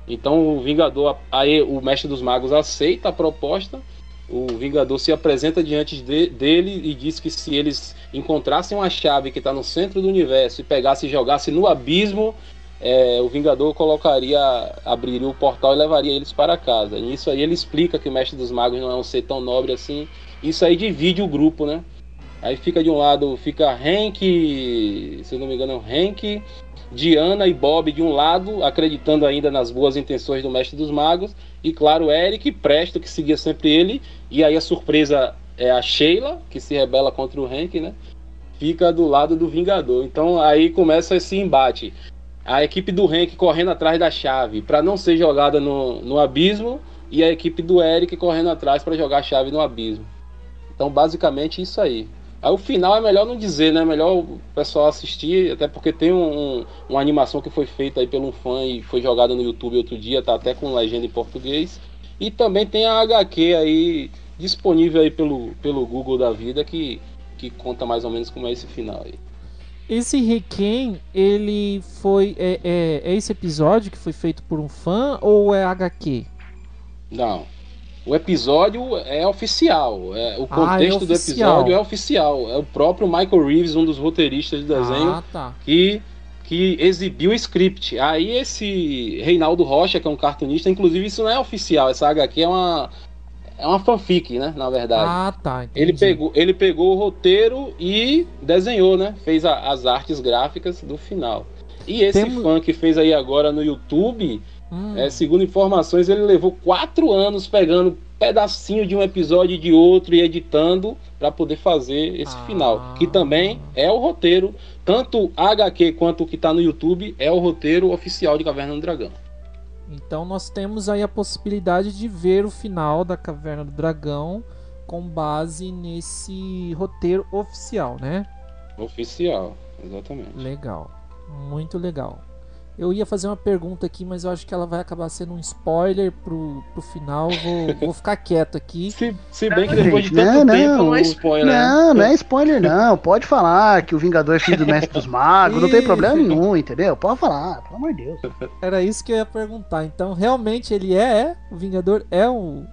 Então o Vingador, aí o Mestre dos Magos aceita a proposta. O Vingador se apresenta diante de, dele e diz que se eles encontrassem uma chave que está no centro do universo e pegasse e jogasse no abismo, é, o Vingador colocaria, abriria o portal e levaria eles para casa. E isso aí ele explica que o Mestre dos Magos não é um ser tão nobre assim. Isso aí divide o grupo, né? Aí fica de um lado, fica Hank, se não me engano, é Hank, Diana e Bob de um lado, acreditando ainda nas boas intenções do Mestre dos Magos, e claro, Eric, Presto, que seguia sempre ele, e aí a surpresa é a Sheila, que se rebela contra o Hank, né? Fica do lado do Vingador. Então aí começa esse embate. A equipe do Hank correndo atrás da chave para não ser jogada no, no abismo, e a equipe do Eric correndo atrás para jogar a chave no abismo. Então, basicamente, isso aí. Aí o final é melhor não dizer, né? Melhor o pessoal assistir, até porque tem um, um, uma animação que foi feita aí pelo fã e foi jogada no YouTube outro dia, tá até com legenda em português. E também tem a HQ aí disponível aí pelo, pelo Google da vida que, que conta mais ou menos como é esse final aí. Esse Requiem, ele foi. É, é, é esse episódio que foi feito por um fã ou é HQ? Não. O episódio é oficial. É, o contexto ah, é do episódio é oficial. É o próprio Michael Reeves, um dos roteiristas do desenho, ah, tá. que, que exibiu o script. Aí esse Reinaldo Rocha, que é um cartunista, inclusive isso não é oficial. Essa HQ é uma, é uma fanfic, né? Na verdade. Ah, tá. Entendi. Ele pegou, ele pegou o roteiro e desenhou, né? Fez a, as artes gráficas do final. E esse Temos... fã que fez aí agora no YouTube Hum. É, segundo informações, ele levou quatro anos pegando pedacinho de um episódio de outro e editando para poder fazer esse ah. final. Que também é o roteiro, tanto HQ quanto o que está no YouTube, é o roteiro oficial de Caverna do Dragão. Então nós temos aí a possibilidade de ver o final da Caverna do Dragão com base nesse roteiro oficial, né? Oficial, exatamente. Legal, muito legal. Eu ia fazer uma pergunta aqui, mas eu acho que ela vai acabar sendo um spoiler pro, pro final. Vou, (laughs) vou ficar quieto aqui. Se, se bem que depois de tanto não, tempo não, não é spoiler. Não, né? não é spoiler, não. Pode falar que o Vingador é filho do Mestre dos Magos, não tem (laughs) problema nenhum, entendeu? Pode falar, pelo amor de Deus. Era isso que eu ia perguntar. Então, realmente ele é, é? O Vingador é o.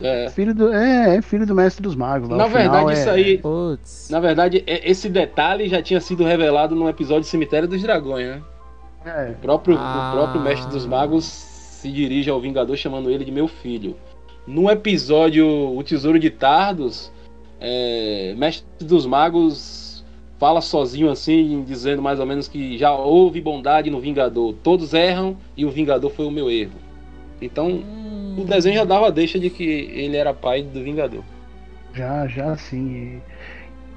É. Filho do, é, é filho do mestre dos magos. Na verdade, isso é... aí. Puts. Na verdade, é, esse detalhe já tinha sido revelado no episódio Cemitério dos Dragões, né? É. O, próprio, ah. o próprio mestre dos magos se dirige ao Vingador chamando ele de meu filho. No episódio O Tesouro de Tardos, é, mestre dos magos fala sozinho assim, dizendo mais ou menos que já houve bondade no Vingador. Todos erram e o Vingador foi o meu erro. Então, hum. o desenho já dava a deixa de que ele era pai do Vingador. Já, já sim. E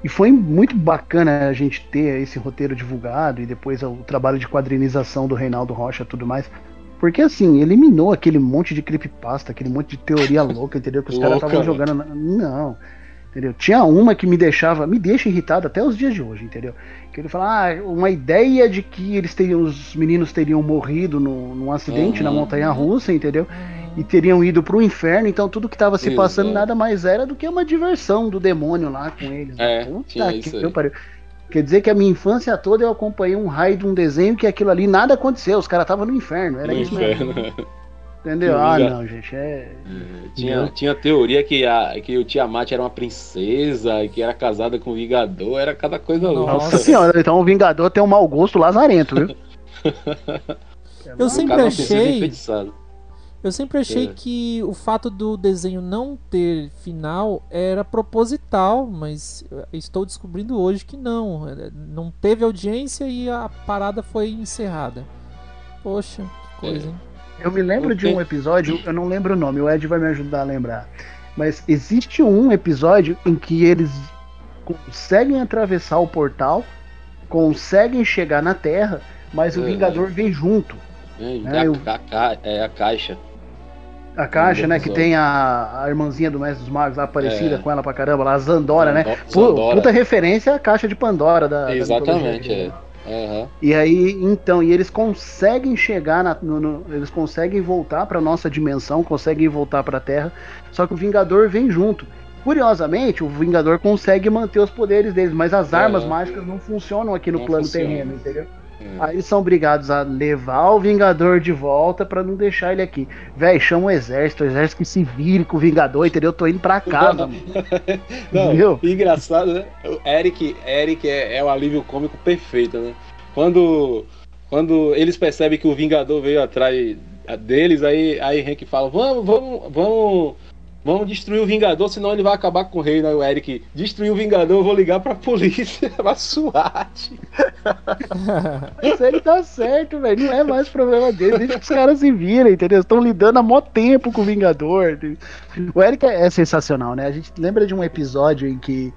foi muito bacana a gente ter esse roteiro divulgado e depois o trabalho de quadrinização do Reinaldo Rocha e tudo mais. Porque assim, eliminou aquele monte de creepypasta, aquele monte de teoria (laughs) louca, entendeu? Que os caras estavam jogando. Na... Não. Entendeu? Tinha uma que me deixava, me deixa irritado até os dias de hoje, entendeu? Que ele fala, ah, uma ideia de que eles teriam, os meninos teriam morrido no, num acidente uhum. na montanha russa, entendeu? E teriam ido para o inferno, então tudo que estava se passando nada mais era do que uma diversão do demônio lá com eles. É, Puta que eu pariu. Quer dizer que a minha infância toda eu acompanhei um raio de um desenho que aquilo ali nada aconteceu, os caras estavam no inferno, era no isso inferno. mesmo. Entendeu? Ah, não, gente, é. é tinha, tinha teoria que, a, que o Tiamat era uma princesa, que era casada com o Vingador, era cada coisa louca. Nossa senhora, então o Vingador tem um mau gosto lazarento, viu? (laughs) eu sempre achei. Eu sempre achei é. que o fato do desenho não ter final era proposital, mas estou descobrindo hoje que não. É, não teve audiência e a parada foi encerrada. Poxa, que coisa, hein? Eu me lembro de um episódio, eu não lembro o nome, o Ed vai me ajudar a lembrar. Mas existe um episódio em que eles conseguem atravessar o portal, conseguem chegar na Terra, mas o é, Vingador vem junto. É, né? a, a, é a caixa. A caixa, né? Que tem a, a irmãzinha do Mestre dos Magos lá aparecida é. com ela pra caramba, lá, a Zandora, né? Zandora. Puta referência à caixa de Pandora da. Exatamente, da é. Uhum. E aí, então, e eles conseguem chegar, na, no, no, eles conseguem voltar para nossa dimensão, conseguem voltar para a Terra, só que o Vingador vem junto. Curiosamente, o Vingador consegue manter os poderes deles, mas as armas mágicas não funcionam aqui no não plano funciona. terreno, entendeu? Hum. Aí eles são obrigados a levar o Vingador de volta para não deixar ele aqui. Véi, chama o exército, o exército que se vire com o Vingador, entendeu? Eu tô indo pra casa. não, (laughs) não engraçado, né? O Eric, Eric é, é o alívio cômico perfeito, né? Quando, quando eles percebem que o Vingador veio atrás deles, aí, aí Henry fala: Vamos, vamos, vamos Vamos destruir o Vingador, senão ele vai acabar com o reino. Aí o Eric, destruir o Vingador, eu vou ligar pra polícia, (laughs) pra SWAT. (laughs) Isso aí tá certo, velho. Não é mais problema dele. Deixa que os caras se virem, entendeu? Estão lidando há mó tempo com o Vingador. O Eric é sensacional, né? A gente lembra de um episódio em que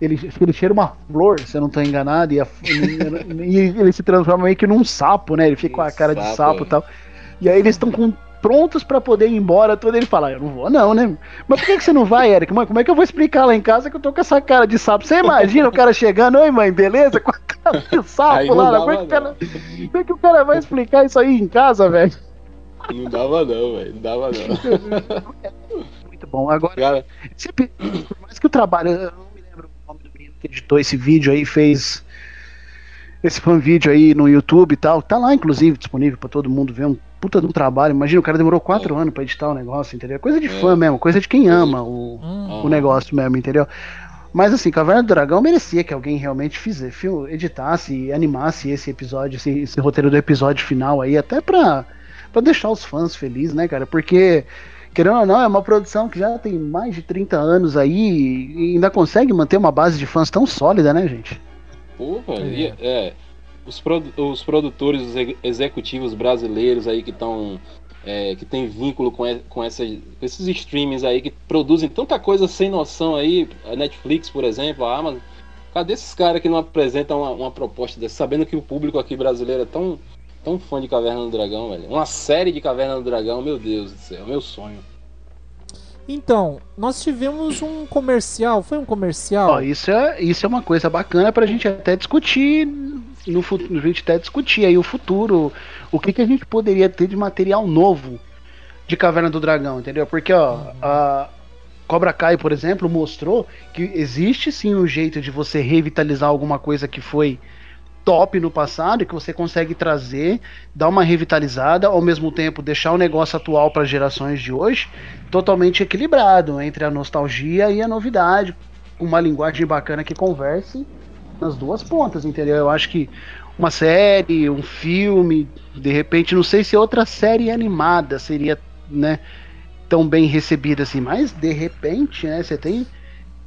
ele, ele cheira uma flor, se eu não tô enganado, e, a, e, ele se transforma meio que num sapo, né? Ele fica com a cara de sapo e tal. E aí eles estão com prontos para poder ir embora, todo ele fala, eu não vou não, né? Mas por que, que você não vai, Eric? Mãe, como é que eu vou explicar lá em casa que eu tô com essa cara de sapo? Você imagina o cara chegando, oi mãe, beleza? Com a cara de sapo lá, como é, que cara, como é que o cara vai explicar isso aí em casa, velho? Não dava não, velho, não dava não. (laughs) Muito bom, agora, cara... sempre, por mais que o trabalho, eu não me lembro o nome do menino que editou esse vídeo aí, fez esse fan vídeo aí no YouTube e tal, tá lá inclusive disponível para todo mundo ver um puta de um trabalho. Imagina, o cara demorou quatro é. anos para editar o negócio, entendeu? Coisa de é. fã mesmo, coisa de quem ama o, hum. o negócio mesmo, entendeu? Mas assim, Caverna do Dragão merecia que alguém realmente fizesse, editasse, animasse esse episódio, esse, esse, roteiro do episódio final aí, até pra, pra deixar os fãs felizes, né, cara? Porque, querendo ou não, é uma produção que já tem mais de 30 anos aí e ainda consegue manter uma base de fãs tão sólida, né, gente? Porra, é. é os, produ os produtores os executivos brasileiros aí que estão é, que tem vínculo com, com essa, esses streamings aí que produzem tanta coisa sem noção aí, a Netflix, por exemplo, a Amazon. Cadê esses caras que não apresentam uma, uma, proposta dessa, sabendo que o público aqui brasileiro é tão, tão fã de Caverna do Dragão, velho? Uma série de Caverna do Dragão, meu Deus do céu, é meu sonho. Então, nós tivemos um comercial, foi um comercial? Ó, isso, é, isso é uma coisa bacana pra gente até discutir no futuro, a gente até discutir aí o futuro, o que, que a gente poderia ter de material novo de Caverna do Dragão, entendeu? Porque, ó, uhum. a Cobra Kai, por exemplo, mostrou que existe sim um jeito de você revitalizar alguma coisa que foi top no passado e que você consegue trazer, dar uma revitalizada, ao mesmo tempo deixar o negócio atual para gerações de hoje totalmente equilibrado entre a nostalgia e a novidade, uma linguagem bacana que converse nas duas pontas, entendeu? Eu acho que uma série, um filme, de repente, não sei se outra série animada seria, né, tão bem recebida assim, mas de repente, né, você tem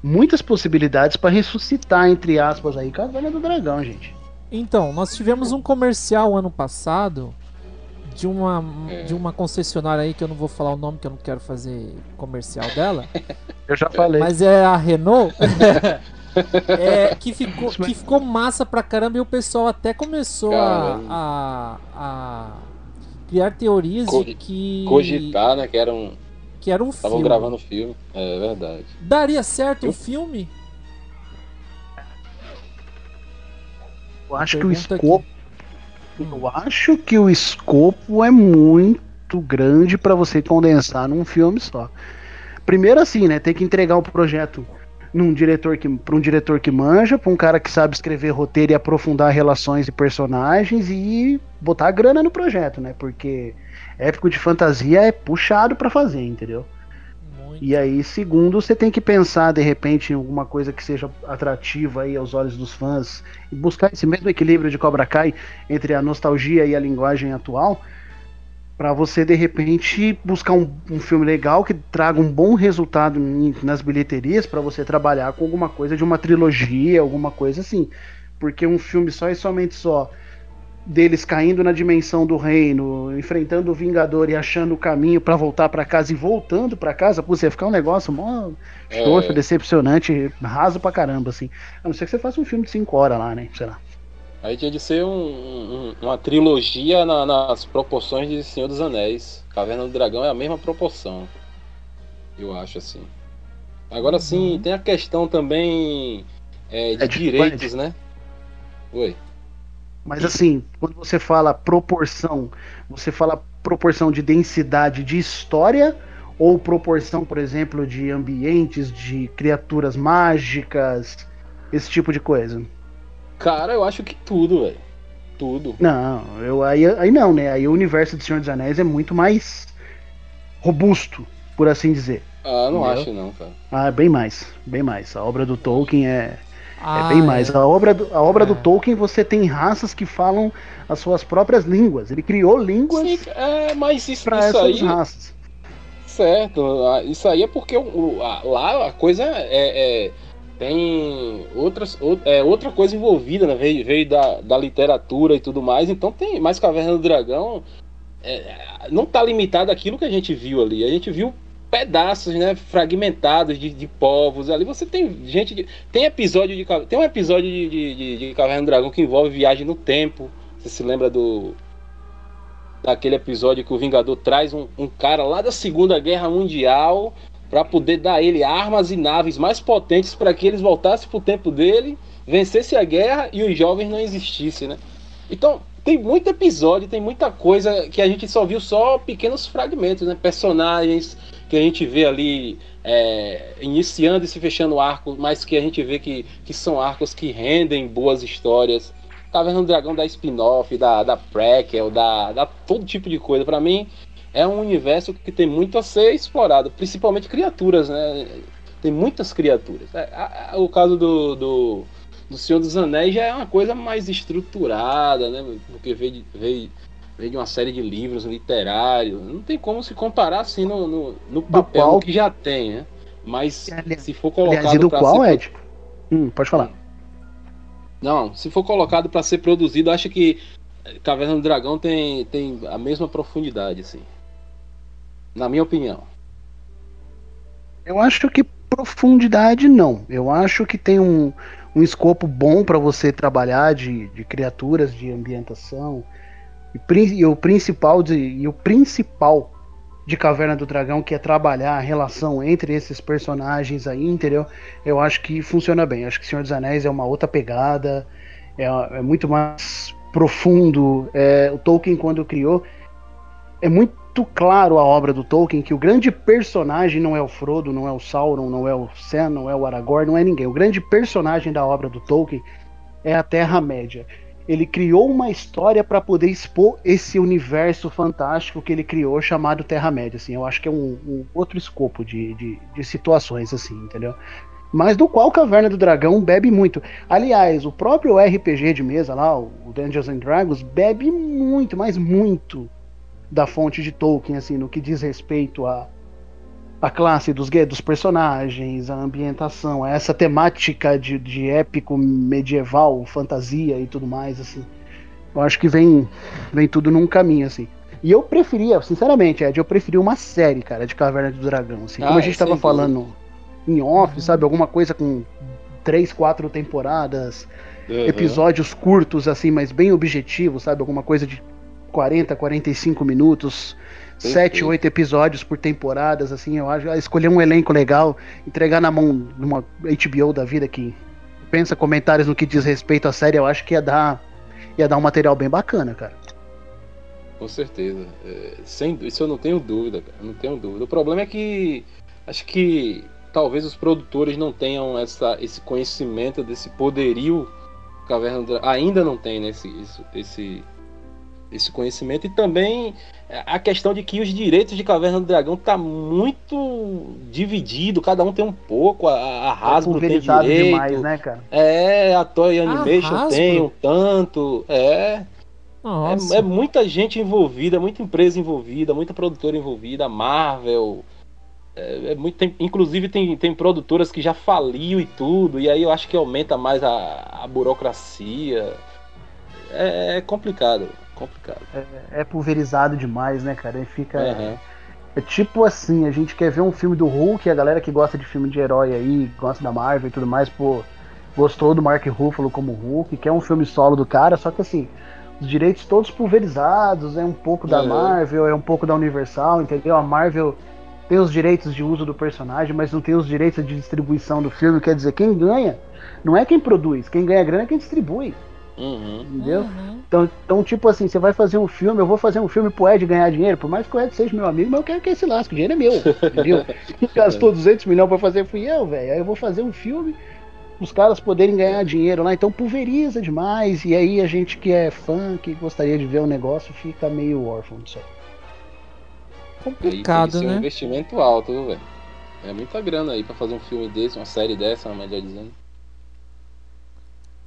muitas possibilidades para ressuscitar, entre aspas, aí, Caverna do Dragão, gente. Então, nós tivemos um comercial ano passado de uma, é. de uma concessionária aí que eu não vou falar o nome, que eu não quero fazer comercial dela. (laughs) Eu já falei. Mas é a Renault. (laughs) é, (laughs) que, ficou, que ficou massa pra caramba e o pessoal até começou a, a, a, criar teorias Co de que. Cogitar, né? Que era um. Que era um Estavam filme. gravando filme, é verdade. Daria certo o um filme? Eu acho que o escopo. Eu acho que o escopo é muito grande para você condensar num filme só. Primeiro assim, né? Tem que entregar o projeto num diretor que para um diretor que manja, para um cara que sabe escrever roteiro e aprofundar relações e personagens e botar grana no projeto, né? Porque épico de fantasia é puxado para fazer, entendeu? Muito. E aí, segundo, você tem que pensar de repente em alguma coisa que seja atrativa aí aos olhos dos fãs e buscar esse mesmo equilíbrio de Cobra Kai entre a nostalgia e a linguagem atual para você de repente buscar um, um, filme legal que traga um bom resultado nas bilheterias para você trabalhar com alguma coisa de uma trilogia, alguma coisa assim. Porque um filme só e somente só deles caindo na dimensão do reino, enfrentando o Vingador e achando o caminho para voltar para casa e voltando para casa, pô, você ia ficar um negócio mó é. decepcionante, raso pra caramba, assim. A não ser que você faça um filme de 5 horas lá, né? Sei lá. Aí tinha de ser um, um, uma trilogia na, nas proporções de Senhor dos Anéis. Caverna do Dragão é a mesma proporção. Eu acho assim. Agora sim, uhum. tem a questão também é, de é, direitos, né? Oi. Mas assim, quando você fala proporção, você fala proporção de densidade de história ou proporção, por exemplo, de ambientes, de criaturas mágicas, esse tipo de coisa? Cara, eu acho que tudo, velho. Tudo. Não, eu, aí, aí não, né? Aí o universo do Senhor dos Anéis é muito mais robusto, por assim dizer. Ah, não entendeu? acho não, cara. Ah, bem mais, bem mais. A obra do Tolkien é, ah, é bem mais. A obra, do, a obra é. do Tolkien você tem raças que falam as suas próprias línguas. Ele criou línguas Sim, é, mas isso, isso aí, raças. Certo, ah, isso aí é porque o, a, lá a coisa é, é tem outras, é, outra coisa envolvida, né? Veio, veio da, da literatura e tudo mais, então tem mais Caverna do Dragão. É, não está limitado àquilo que a gente viu ali. A gente viu pedaços, né, fragmentados de, de povos. Ali você tem gente de, tem episódio de tem um episódio de, de, de, Caverna do Dragão que envolve viagem no tempo. Você se lembra do daquele episódio que o Vingador traz um, um cara lá da Segunda Guerra Mundial para poder dar ele armas e naves mais potentes para que eles voltassem para o tempo dele, vencesse a guerra e os jovens não existissem, né? Então tem muito episódio, tem muita coisa que a gente só viu só pequenos fragmentos, né? Personagens que a gente vê ali é, iniciando e se fechando arco, mas que a gente vê que, que são arcos que rendem boas histórias. Caverna do Dragão da spin-off, da, da prequel, da, da todo tipo de coisa. para mim, é um universo que tem muito a ser explorado, principalmente criaturas, né? Tem muitas criaturas. É, o caso do, do, do, Senhor dos Anéis já é uma coisa mais estruturada, né? Porque veio, veio vem de uma série de livros literários. Não tem como se comparar assim no, no, no papel qual... que já tem, né? Mas se for colocado. Aliás, do qual, ser... Ed? Hum, pode falar. Não, se for colocado para ser produzido, acho que Caverna do Dragão tem, tem a mesma profundidade, assim. Na minha opinião. Eu acho que profundidade não. Eu acho que tem um, um escopo bom para você trabalhar de, de criaturas, de ambientação, e, e o principal de, e o principal de Caverna do Dragão, que é trabalhar a relação entre esses personagens aí, entendeu? Eu acho que funciona bem. Acho que Senhor dos Anéis é uma outra pegada, é, é muito mais profundo. É, o Tolkien, quando criou, é muito claro a obra do Tolkien que o grande personagem não é o Frodo, não é o Sauron, não é o Sam, não é o Aragorn, não é ninguém. O grande personagem da obra do Tolkien é a Terra-média ele criou uma história para poder expor esse universo fantástico que ele criou chamado Terra-média, assim, eu acho que é um, um outro escopo de, de, de, situações, assim, entendeu? Mas do qual Caverna do Dragão bebe muito. Aliás, o próprio RPG de mesa lá, o Dungeons and Dragons, bebe muito, mas muito da fonte de Tolkien, assim, no que diz respeito a a classe dos, dos personagens, a ambientação, essa temática de, de épico medieval, fantasia e tudo mais, assim. Eu acho que vem, vem tudo num caminho, assim. E eu preferia, sinceramente, Ed, eu preferia uma série, cara, de Caverna do Dragão, assim. Como ah, a gente tava falando em off, sabe? Alguma coisa com três, quatro temporadas, uhum. episódios curtos, assim, mas bem objetivos, sabe? Alguma coisa de 40, 45 minutos sete, oito episódios por temporadas, assim, eu acho. Escolher um elenco legal, entregar na mão de uma HBO da vida que pensa comentários no que diz respeito à série, eu acho que ia dar, ia dar um material bem bacana, cara. Com certeza. É, sem, isso eu não tenho dúvida, cara. Não tenho dúvida. O problema é que acho que talvez os produtores não tenham essa, esse conhecimento desse poderio Caverna do ainda não tem né, esse, esse, esse conhecimento e também a questão de que os direitos de Caverna do Dragão tá muito dividido, cada um tem um pouco, a, a Hasbro tem direito. Demais, né, cara? É, a Toy Animation a tem um tanto, é. É, é, muita gente envolvida, muita empresa envolvida, muita produtora envolvida, a Marvel. É, é muito, tem, inclusive tem, tem produtoras que já faliu e tudo, e aí eu acho que aumenta mais a, a burocracia. É, é complicado complicado. É, é, pulverizado demais, né, cara? E fica. Uhum. É tipo assim, a gente quer ver um filme do Hulk, a galera que gosta de filme de herói aí, gosta da Marvel e tudo mais, pô, gostou do Mark Ruffalo como Hulk, quer um filme solo do cara, só que assim, os direitos todos pulverizados, é um pouco da Marvel, é um pouco da Universal, entendeu? A Marvel tem os direitos de uso do personagem, mas não tem os direitos de distribuição do filme, quer dizer, quem ganha não é quem produz, quem ganha grana é quem distribui. Uhum. Entendeu? Uhum. Então, então, tipo assim, você vai fazer um filme, eu vou fazer um filme pro Ed ganhar dinheiro, por mais que o Ed seja meu amigo, mas eu quero que esse lasque, o dinheiro é meu, (laughs) entendeu? Quem gastou 200 milhões pra fazer fui eu, velho. Aí eu vou fazer um filme, os caras poderem ganhar dinheiro lá, então pulveriza demais, e aí a gente que é fã, que gostaria de ver o negócio, fica meio órfão disso aí. Complicado, aí tem que né? um investimento alto, velho. É muita grana aí pra fazer um filme desse, uma série dessa, melhor dizendo.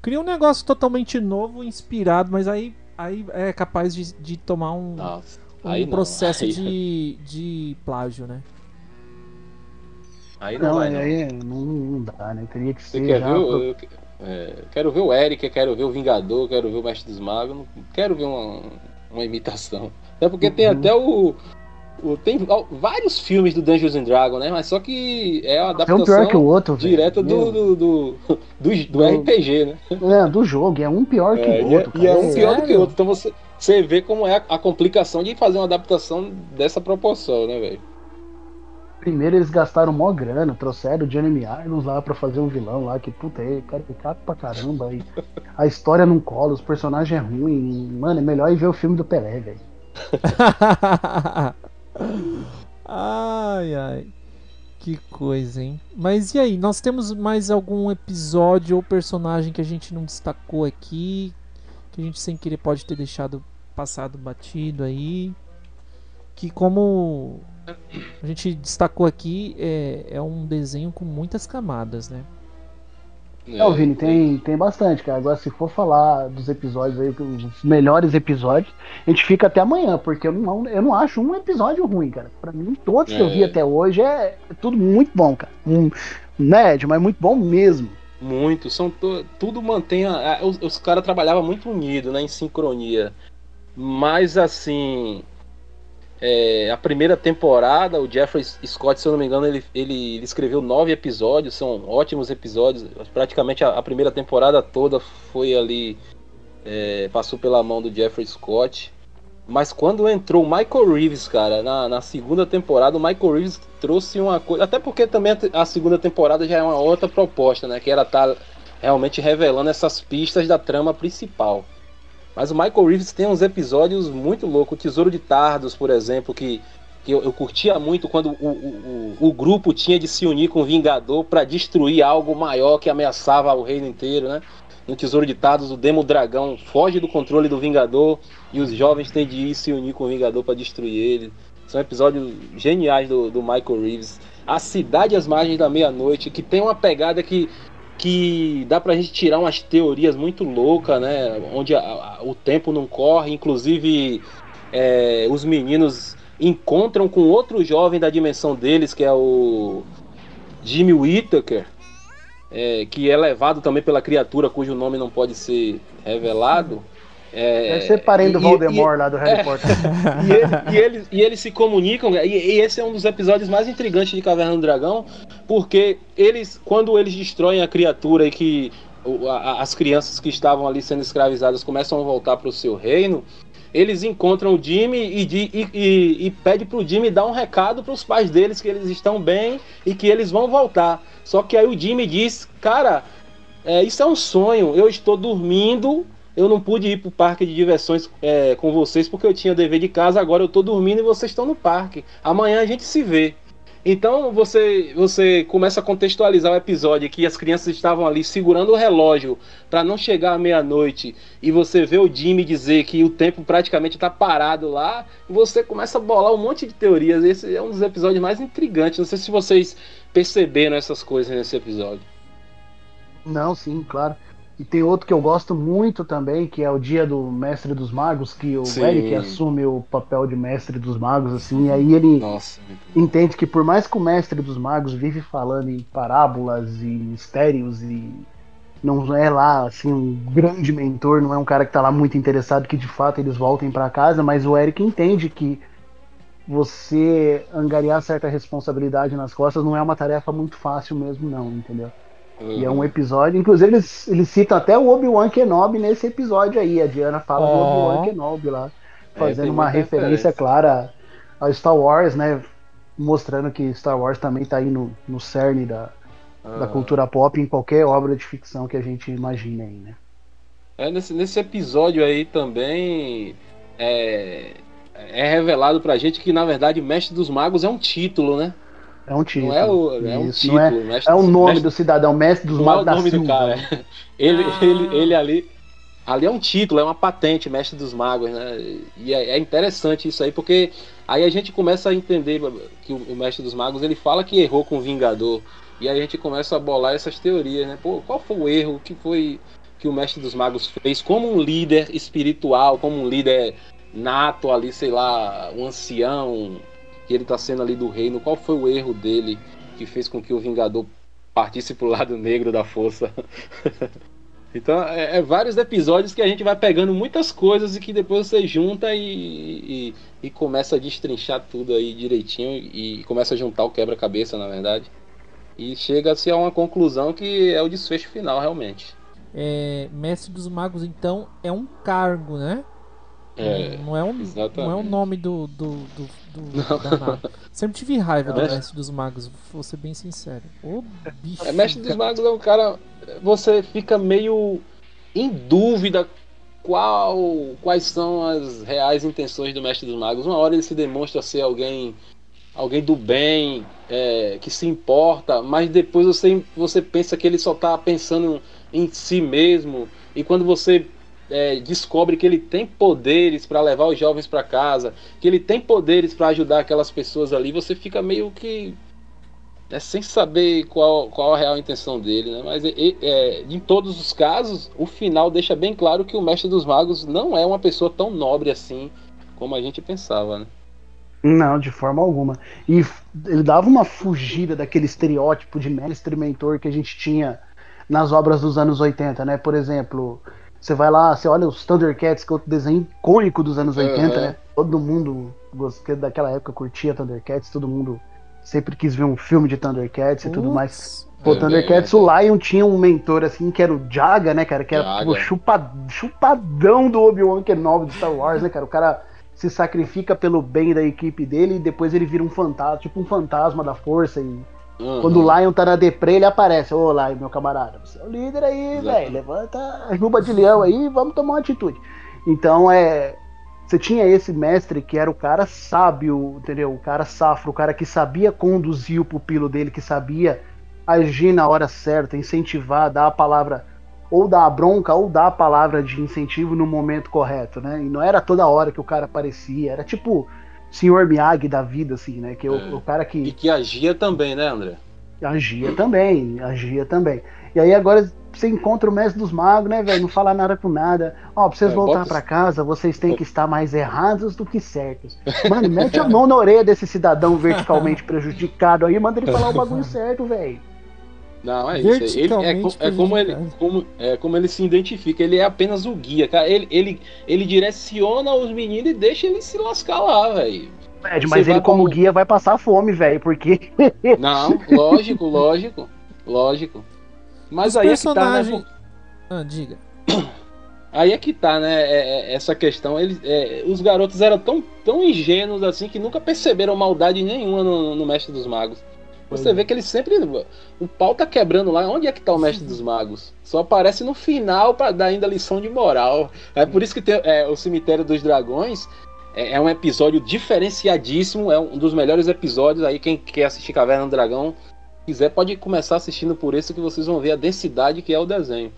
Cria um negócio totalmente novo, inspirado, mas aí, aí é capaz de, de tomar um, um Aí não, processo aí- de, de plágio, né? Aí não, Não, vai, não. aí não, não dá, né? Teria que Você ser quer já. ver? Eu, é, quero ver o Eric, quero ver o Vingador, quero ver o Mestre dos Magos, não quero ver uma, uma imitação. Até porque tem Uhum. até o, o- Tem vários filmes do Dungeons and Dragons, né? Mas só que é a É um adaptação pior que o outro, direta do, do, do, do, do Do- RPG, né? É, do jogo, é um pior que É, o e é- outro. e é, cara. um pior do que o outro. Então você, você vê como é a, a complicação de fazer uma adaptação dessa proporção, né, velho? Primeiro eles gastaram mó grana, trouxeram o Jeremy Irons lá pra fazer um vilão lá, que puta, é caricato pra caramba. E (laughs) a história não cola, os personagens é ruim. Mano, é melhor ir ver o filme do Pelé, velho. (laughs) ai, ai. Que coisa, hein? Mas e aí, nós temos mais algum episódio ou personagem que a gente não destacou aqui? Que a gente sem querer pode ter deixado passado batido aí? Que como a gente destacou aqui, é, é um desenho com muitas camadas, né? É, o Vini, tem, tem bastante, cara. Agora, se for falar dos episódios aí, os melhores episódios, a gente fica até amanhã, porque eu não, eu não acho um episódio ruim, cara. Pra mim, todos que eu vi É. até hoje é, é tudo muito bom, cara. Um médio, mas muito bom mesmo. Muito, são tudo mantém. a- a- os os caras trabalhavam muito unido, né? Em sincronia. Mas assim. É, a primeira temporada, o Jeffrey Scott, se eu não me engano, ele, ele, ele escreveu nove episódios, são ótimos episódios. Praticamente a, a primeira temporada toda foi ali. é, passou pela mão do Jeffrey Scott. Mas quando entrou o Michael Reeves, cara, na, na segunda temporada, o Michael Reeves trouxe uma coisa. Até porque também a segunda temporada já é uma outra proposta, né? Que era estar realmente revelando essas pistas da trama principal. Mas o Michael Reeves tem uns episódios muito loucos. O Tesouro de Tardos, por exemplo, que, que eu, eu curtia muito quando o, o, o, o grupo tinha de se unir com o Vingador para destruir algo maior que ameaçava o reino inteiro, né? No Tesouro de Tardos, o Demo Dragão foge do controle do Vingador e os jovens têm de ir se unir com o Vingador para destruir ele. São episódios geniais do, do Michael Reeves. A Cidade às Margens da Meia-Noite, que tem uma pegada que, que dá pra gente tirar umas teorias muito loucas, né? Onde a- a- o tempo não corre, inclusive é, os meninos encontram com outro jovem da dimensão deles, que é o Jimmy Whittaker, é, que é levado também pela criatura cujo nome não pode ser revelado. É, Deve ser parente do Voldemort e- lá do Harry é. Potter. (laughs) e, ele- e eles, e eles se comunicam, e, esse é um dos episódios mais intrigantes de Caverna do Dragão, porque eles, quando eles destroem a criatura e que a- as crianças que estavam ali sendo escravizadas começam a voltar para o seu reino, eles encontram o Jimmy e, e, e, e pede pro Jimmy dar um recado para os pais deles que eles estão bem e que eles vão voltar. Só que aí o Jimmy diz, cara, é, isso é um sonho, eu estou dormindo, eu não pude ir pro parque de diversões é, com vocês porque eu tinha dever de casa, agora eu tô dormindo e vocês estão no parque. Amanhã a gente se vê. Então você você começa a contextualizar o episódio que as crianças estavam ali segurando o relógio para não chegar à meia-noite e você vê o Jimmy dizer que o tempo praticamente está parado lá, você começa a bolar um monte de teorias. Esse é um dos episódios mais intrigantes. Não sei se vocês perceberam essas coisas nesse episódio. Não, sim, claro. E tem outro que eu gosto muito também, que é o dia do Mestre dos Magos, que o Sim. Eric assume o papel de Mestre dos Magos, assim, e aí ele Nossa, entende que por mais que o Mestre dos Magos vive falando em parábolas e mistérios e não é lá assim um grande mentor, não é um cara que tá lá muito interessado que de fato eles voltem para casa, mas o Eric entende que você angariar certa responsabilidade nas costas não é uma tarefa muito fácil mesmo não, entendeu? E é um episódio, inclusive eles, eles citam até o Obi-Wan Kenobi nesse episódio aí. A Diana fala do. Obi-Wan Kenobi lá, É, fazendo tem uma referência clara ao Star Wars, né? Mostrando que Star Wars também tá aí no, no cerne da, da Ah. cultura pop em qualquer obra de ficção que a gente imagine aí, né? É, nesse, nesse episódio aí também é, é revelado pra gente que, na verdade, Mestre dos Magos é um título, né? É um título. Não é, o, é um Isso, título. não é, Mestre é o nome Mestre- do cidadão, mestre dos não é magos o da nome do Silva. cara. (laughs) Ele, Ah. ele, ele ali. Ali é um título, é uma patente, Mestre dos Magos, né? E é, é interessante isso aí, porque aí a gente começa a entender que o, o Mestre dos Magos ele fala que errou com o Vingador. E aí a gente começa a bolar essas teorias, né? Pô, qual foi o erro? O que foi que o Mestre dos Magos fez como um líder espiritual, como um líder nato ali, sei lá, um ancião, que ele tá sendo ali do reino. Qual foi o erro dele que fez com que o Vingador partisse pro lado negro da força? (laughs) então, é, é, vários episódios que a gente vai pegando muitas coisas e que depois você junta e, e, e começa a destrinchar tudo aí direitinho e começa a juntar o quebra-cabeça, na verdade. E chega-se a uma conclusão que é o desfecho final, realmente. É, Mestre dos Magos, então, é um cargo, né? É, não, é um, não é o nome do, do, do, do (laughs) da. Sempre tive raiva do mestre... mestre dos magos, vou ser bem sincero. Ô, bicho. É, mestre dos magos é um cara. Você fica meio em dúvida qual, quais são as reais intenções do mestre dos magos. Uma hora ele se demonstra ser alguém alguém do bem, é, que se importa, mas depois você, você pensa que ele só está pensando em si mesmo. E quando você é, descobre que ele tem poderes para levar os jovens para casa, que ele tem poderes para ajudar aquelas pessoas ali, você fica meio que é, sem saber qual, qual a real intenção dele, né? Mas é, em todos os casos, o final deixa bem claro que o mestre dos magos não é uma pessoa tão nobre assim como a gente pensava, né? Não, de forma alguma. E ele dava uma fugida daquele estereótipo de mestre mentor que a gente tinha nas obras dos anos 80, né? Por exemplo, você vai lá, você olha os Thundercats, que é outro desenho icônico dos anos 80, uhum. né? Todo mundo daquela época curtia Thundercats, todo mundo sempre quis ver um filme de Thundercats e tudo mais. Pô, é, Thundercats, é, é. o Lion tinha um mentor assim, que era o Jaga, né, cara? Que era tipo, chupa, chupadão do Obi-Wan Kenobi do Star Wars, né, cara? O cara se sacrifica pelo bem da equipe dele e depois ele vira um fantasma, tipo um fantasma da força. E uhum. quando o Lion tá na deprê, ele aparece. Ô, Lion, meu camarada, você é o líder aí, velho. Levanta a juba de leão aí vamos tomar uma atitude. Então é. Você tinha esse mestre que era o cara sábio, entendeu? O cara safro, o cara que sabia conduzir o pupilo dele, que sabia agir na hora certa, incentivar, dar a palavra ou dar a bronca ou dar a palavra de incentivo no momento correto, né? E não era toda hora que o cara aparecia, era tipo senhor Miyagi da vida, assim, né? Que é. o, o, cara que. E que agia também, né, André? Agia também, agia também. E aí agora você encontra o mestre dos magos, né, velho? Não fala nada com nada. Ó, pra vocês é, voltar para casa, vocês têm (laughs) que estar mais errados do que certos. (laughs) Mano, mete a mão na orelha desse cidadão verticalmente prejudicado aí, manda ele falar o bagulho certo, velho. Não, é isso. Ele, é, é, como ele, como, é como ele se identifica. Ele é apenas o guia, cara. Ele, ele, ele direciona os meninos e deixa eles se lascar lá, velho. Ed, mas ele, como guia, vai passar fome, velho, porque. (laughs) Não, lógico, lógico. Lógico. Mas Os aí personagem... é que tá, né? Ah, diga. (clears throat) Aí é que tá, né? É, é, essa questão. Eles, é, os garotos eram tão, tão ingênuos assim que nunca perceberam maldade nenhuma no, no Mestre dos Magos. Você vê que ele sempre. O pau tá quebrando lá. Onde é que tá o mestre dos magos? Só aparece no final para dar ainda lição de moral. É por isso que tem é, o Cemitério dos Dragões. É, é, um episódio diferenciadíssimo. É um dos melhores episódios. Aí, quem quer assistir Caverna do Dragão, quiser, pode começar assistindo por esse que vocês vão ver a densidade que é o desenho.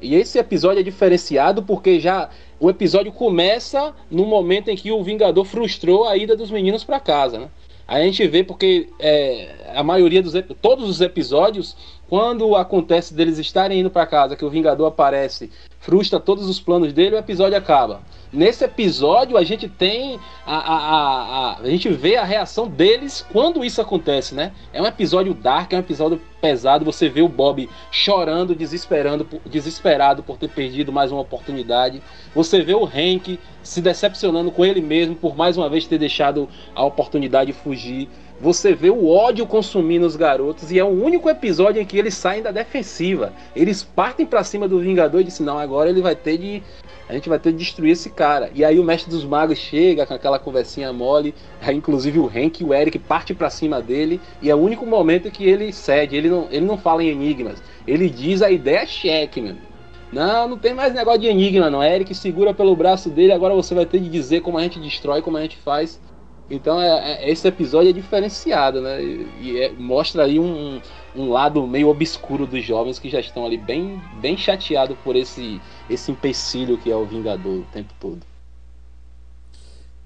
E esse episódio é diferenciado porque já o episódio começa no momento em que o Vingador frustrou a ida dos meninos para casa, né? A gente vê porque é, a maioria dos todos os episódios, quando acontece deles estarem indo para casa, que o Vingador aparece, frustra todos os planos dele, o episódio acaba. Nesse episódio a gente tem a, a, a, a, gente vê a reação deles quando isso acontece, né? É um episódio dark, é um episódio pesado. Você vê o Bob chorando, desesperando, desesperado por ter perdido mais uma oportunidade. Você vê o Hank se decepcionando com ele mesmo por mais uma vez ter deixado a oportunidade fugir. Você vê o ódio consumindo os garotos e é o único episódio em que eles saem da defensiva. Eles partem para cima do Vingador e dizem: "Não, agora ele vai ter de a gente vai ter de destruir esse cara. E aí o mestre dos magos chega com aquela conversinha mole, aí inclusive o Hank e o Eric parte para cima dele, e é o único momento que ele cede, ele não, ele não fala em enigmas, ele diz a ideia cheque, meu. Não, não tem mais negócio de enigma, não. Eric segura pelo braço dele, agora você vai ter de dizer como a gente destrói, como a gente faz. Então é, é, esse episódio é diferenciado, né? E, e é, mostra aí um, um lado meio obscuro dos jovens que já estão ali bem, bem chateados por esse, esse empecilho que é o Vingador o tempo todo.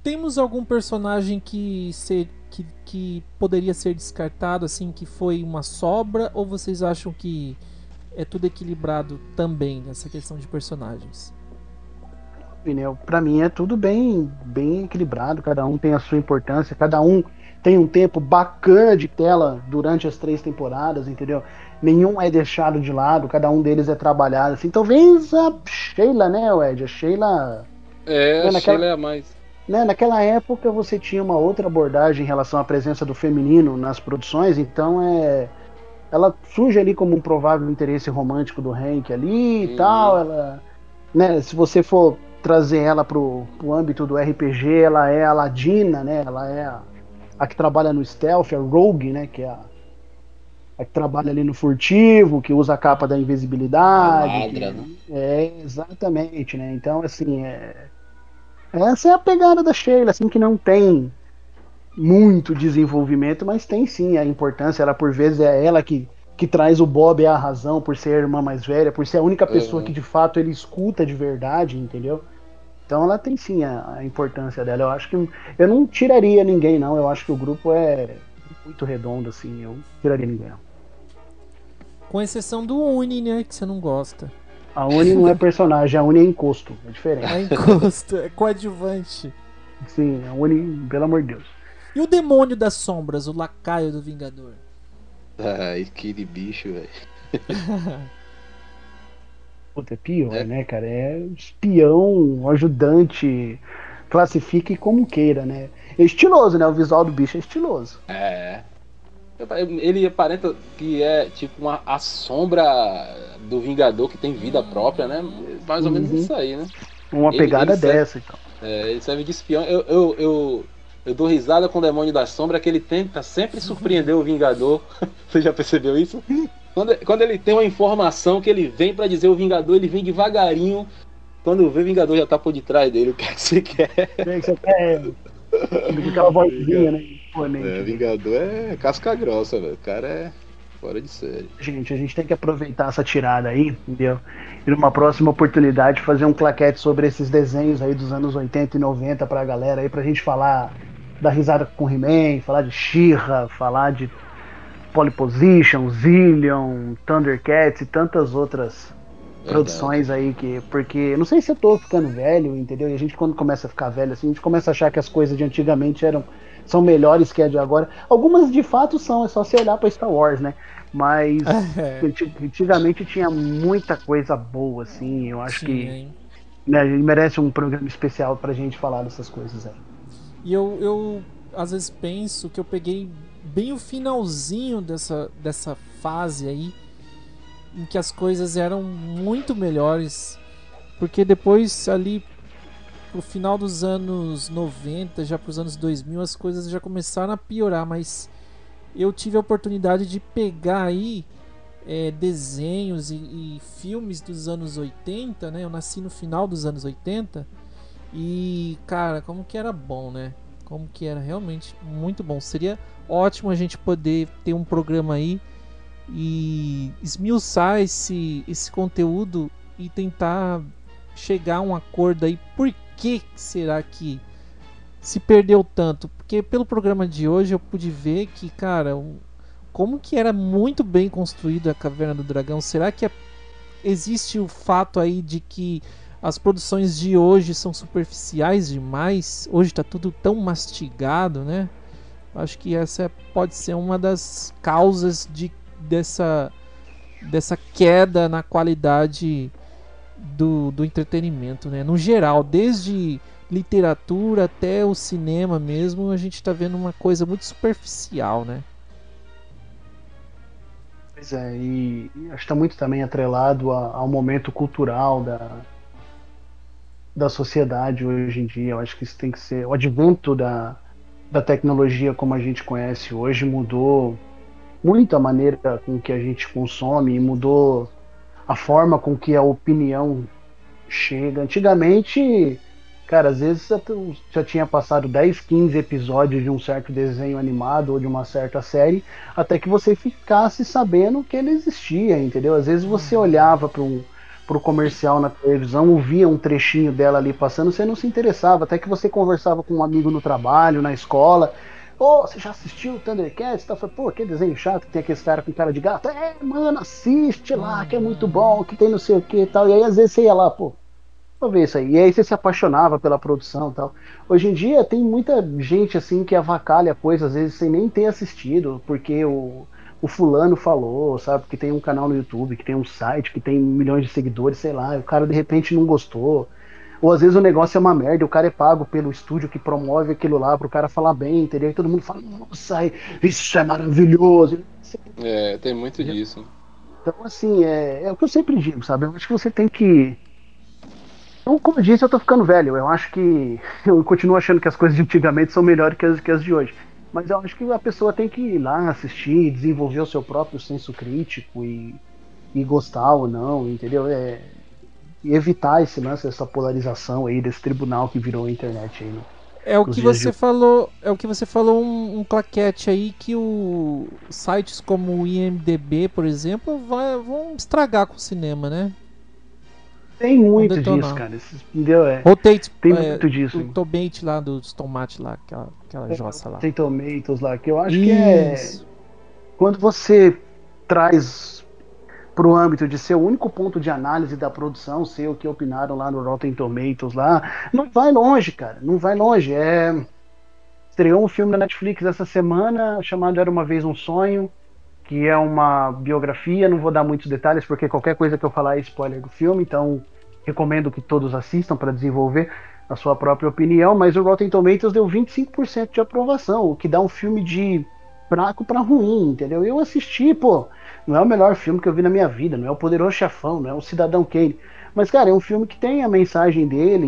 Temos algum personagem que, ser, que, que poderia ser descartado, assim, que foi uma sobra? Ou vocês acham que é tudo equilibrado também nessa questão de personagens? Vini, pra mim é tudo bem, bem equilibrado, cada um tem a sua importância, cada um tem um tempo bacana de tela durante as três temporadas, entendeu? Nenhum é deixado de lado, cada um deles é trabalhado assim. Talvez a Sheila, né, Ed? A Sheila. É, né, a naquela, Sheila é a mais. Né, naquela época você tinha uma outra abordagem em relação à presença do feminino nas produções, então é. Ela surge ali como um provável interesse romântico do Hank ali e Uhum. tal. Ela. Né, se você for trazer ela pro, pro âmbito do RPG, ela é a Ladina, né? Ela é a, a que trabalha no stealth, a Rogue, né? Que é a, a que trabalha ali no furtivo, que usa a capa da invisibilidade. A que- né? É, exatamente, né? Então, assim, é... essa é a pegada da Sheila, assim, que não tem muito desenvolvimento, mas tem sim a importância. Ela, por vezes, é ela que, que traz o Bob à razão, por ser a irmã mais velha, por ser a única pessoa Uhum. que, de fato, ele escuta de verdade, entendeu? Então ela tem sim a, a importância dela. Eu acho que eu não tiraria ninguém, não. Eu acho que o grupo é muito redondo, assim. Eu não tiraria ninguém, não. Com exceção do Uni, né? Que você não gosta. A Uni não é personagem, a Uni é encosto. É diferente. É encosto, é coadjuvante. Sim, a Uni, pelo amor de Deus. E o demônio das sombras, o lacaio do Vingador? Ai, que de bicho, velho. (laughs) Puta, é pior, né, cara? É espião, ajudante, classifique como queira, né? É estiloso, né? O visual do bicho é estiloso. É. Ele aparenta que é tipo uma, a sombra do Vingador que tem vida própria, né? Mais ou menos Uhum. isso aí, né? Uma Ele- pegada ele serve- dessa, então. É, ele serve de espião. Eu, eu, eu, eu dou risada com o demônio da sombra que ele tenta sempre (laughs) surpreender o Vingador. (laughs) Você já percebeu isso? Quando, quando ele tem uma informação que ele vem pra dizer o Vingador, ele vem devagarinho. Quando vê o Vingador já tá por detrás dele. O que é que você quer? O que é que você quer? Aquela vozinha, né? Imponente. É, Vingador é casca grossa, velho. O cara é fora de série. Gente, a gente tem que aproveitar essa tirada aí, entendeu? E numa próxima oportunidade fazer um claquete sobre esses desenhos aí dos anos 80 e 90 pra galera aí, pra gente falar da risada com He-Man, falar de She-Ra, falar de Polyposition, Zillion, Thundercats e tantas outras produções aí que. Porque não sei se eu tô ficando velho, entendeu? E a gente quando começa a ficar velho assim, a gente começa a achar que as coisas de antigamente eram são melhores que a de agora. Algumas de fato são, é só você olhar pra Star Wars, né? Mas (laughs) anti- antigamente tinha muita coisa boa, assim. Eu acho Sim, que né, a gente merece um programa especial pra gente falar dessas coisas aí. E eu, eu às vezes penso que eu peguei bem o finalzinho dessa, dessa fase aí, em que as coisas eram muito melhores, porque depois ali pro final dos anos 90, já pros anos 2000, as coisas já começaram a piorar, mas eu tive a oportunidade de pegar aí é, desenhos e, e filmes dos anos 80, né? Eu nasci no final dos anos 80 e, cara, como que era bom, né? Como que era realmente muito bom. Seria ótimo a gente poder ter um programa aí e esmiuçar esse, esse conteúdo e tentar chegar a um acordo aí. Por que será que se perdeu tanto? Porque pelo programa de hoje eu pude ver que, cara, como que era muito bem construída a Caverna do Dragão. Será que é- existe o fato aí de que as produções de hoje são superficiais demais? Hoje tá tudo tão mastigado, né? Acho que essa pode ser uma das causas de, dessa, dessa queda na qualidade do, do entretenimento, né? No geral, desde literatura até o cinema mesmo, a gente tá vendo uma coisa muito superficial, né? Pois é, e, acho que está muito também atrelado ao momento cultural da, da sociedade hoje em dia. Eu acho que isso tem que ser. O advento da, da tecnologia como a gente conhece hoje mudou muito a maneira com que a gente consome e mudou a forma com que a opinião chega. Antigamente, cara, às vezes já tinha passado 10, 15 episódios de um certo desenho animado ou de uma certa série, até que você ficasse sabendo que ele existia, entendeu? Às vezes você olhava para um pro comercial na televisão, ouvia um trechinho dela ali passando, você não se interessava, até que você conversava com um amigo no trabalho, na escola, Ô, você já assistiu o Thundercats? Tá? Pô, que desenho chato que tem aquele cara com cara de gato. É, mano, assiste lá, que é muito bom, que tem não sei o que e tal. E aí às vezes você ia lá, pô, pra ver isso aí. E aí você se apaixonava pela produção e tal. Hoje em dia tem muita gente assim que avacalha coisas, às vezes sem nem ter assistido, porque o, o fulano falou, sabe? Que tem um canal no YouTube, que tem um site, que tem milhões de seguidores, sei lá, e o cara de repente não gostou. Ou às vezes o negócio é uma merda, o cara é pago pelo estúdio que promove aquilo lá pro cara falar bem, entendeu? E todo mundo fala, nossa, isso é maravilhoso. É, tem muito disso. Então, assim, é, é o que eu sempre digo, sabe? Eu acho que você tem que. Então, como eu disse, eu tô ficando velho. Eu acho que. (laughs) Eu continuo achando que as coisas de antigamente são melhores que as, que as de hoje. Mas eu acho que a pessoa tem que ir lá assistir, desenvolver o seu próprio senso crítico e, e gostar ou não, entendeu? É, e evitar esse lance, essa polarização aí desse tribunal que virou a internet aí. Né? É o que você de... falou, é o que você falou um, um, claquete aí que o sites como o IMDB, por exemplo, vai, vão estragar com o cinema, né? Tem muito disso, cara. entendeu? É, Rotate, tem é, muito disso. O tomate lá dos tomates lá, aquela, aquela é, jossa lá. Tem tomatoes lá, que eu acho Isso. que é quando você traz para o âmbito de ser o único ponto de análise da produção, ser o que opinaram lá no Rotten Tomatoes lá, não vai longe, cara, não vai longe. É... Estreou um filme na Netflix essa semana chamado Era Uma Vez um Sonho, que é uma biografia, não vou dar muitos detalhes porque qualquer coisa que eu falar é spoiler do filme, então recomendo que todos assistam para desenvolver a sua própria opinião, mas o Rotten Tomatoes deu 25% de aprovação, o que dá um filme de fraco para ruim, entendeu? Eu assisti, pô, não é o melhor filme que eu vi na minha vida, não é o Poderoso Chefão, não é o Cidadão Kane. Mas, cara, é um filme que tem a mensagem dele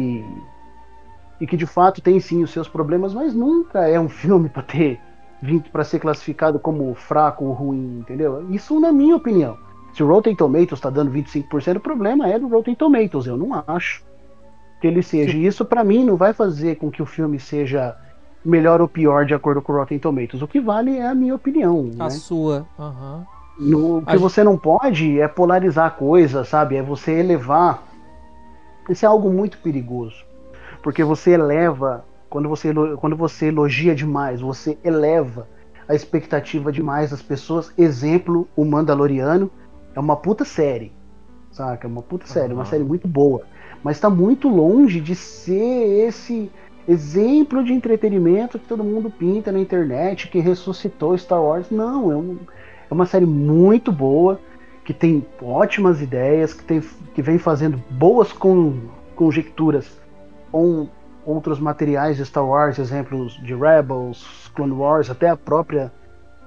e, e que de fato tem sim os seus problemas, mas nunca é um (laughs) filme para ter vindo para ser classificado como fraco ou ruim, entendeu? Isso na minha opinião. Se o Rotten Tomatoes está dando 25%, o problema é do Rotten Tomatoes, eu não acho que ele seja. E isso para mim não vai fazer com que o filme seja melhor ou pior de acordo com o Rotten Tomatoes. O que vale é a minha opinião. A né? sua. Uhum. No, o que você não pode é polarizar a coisa, sabe? É você elevar. Isso é algo muito perigoso. Porque você eleva, quando você, quando você elogia demais, você eleva a expectativa demais das pessoas. Exemplo, o Mandaloriano é uma puta série. Saca? É uma puta série, uhum. uma série muito boa. Mas está muito longe de ser esse exemplo de entretenimento que todo mundo pinta na internet, que ressuscitou Star Wars. Não, é um é uma série muito boa, que tem ótimas ideias, que, tem, que vem fazendo boas con, conjecturas com outros materiais de Star Wars, exemplos de Rebels, Clone Wars, até a própria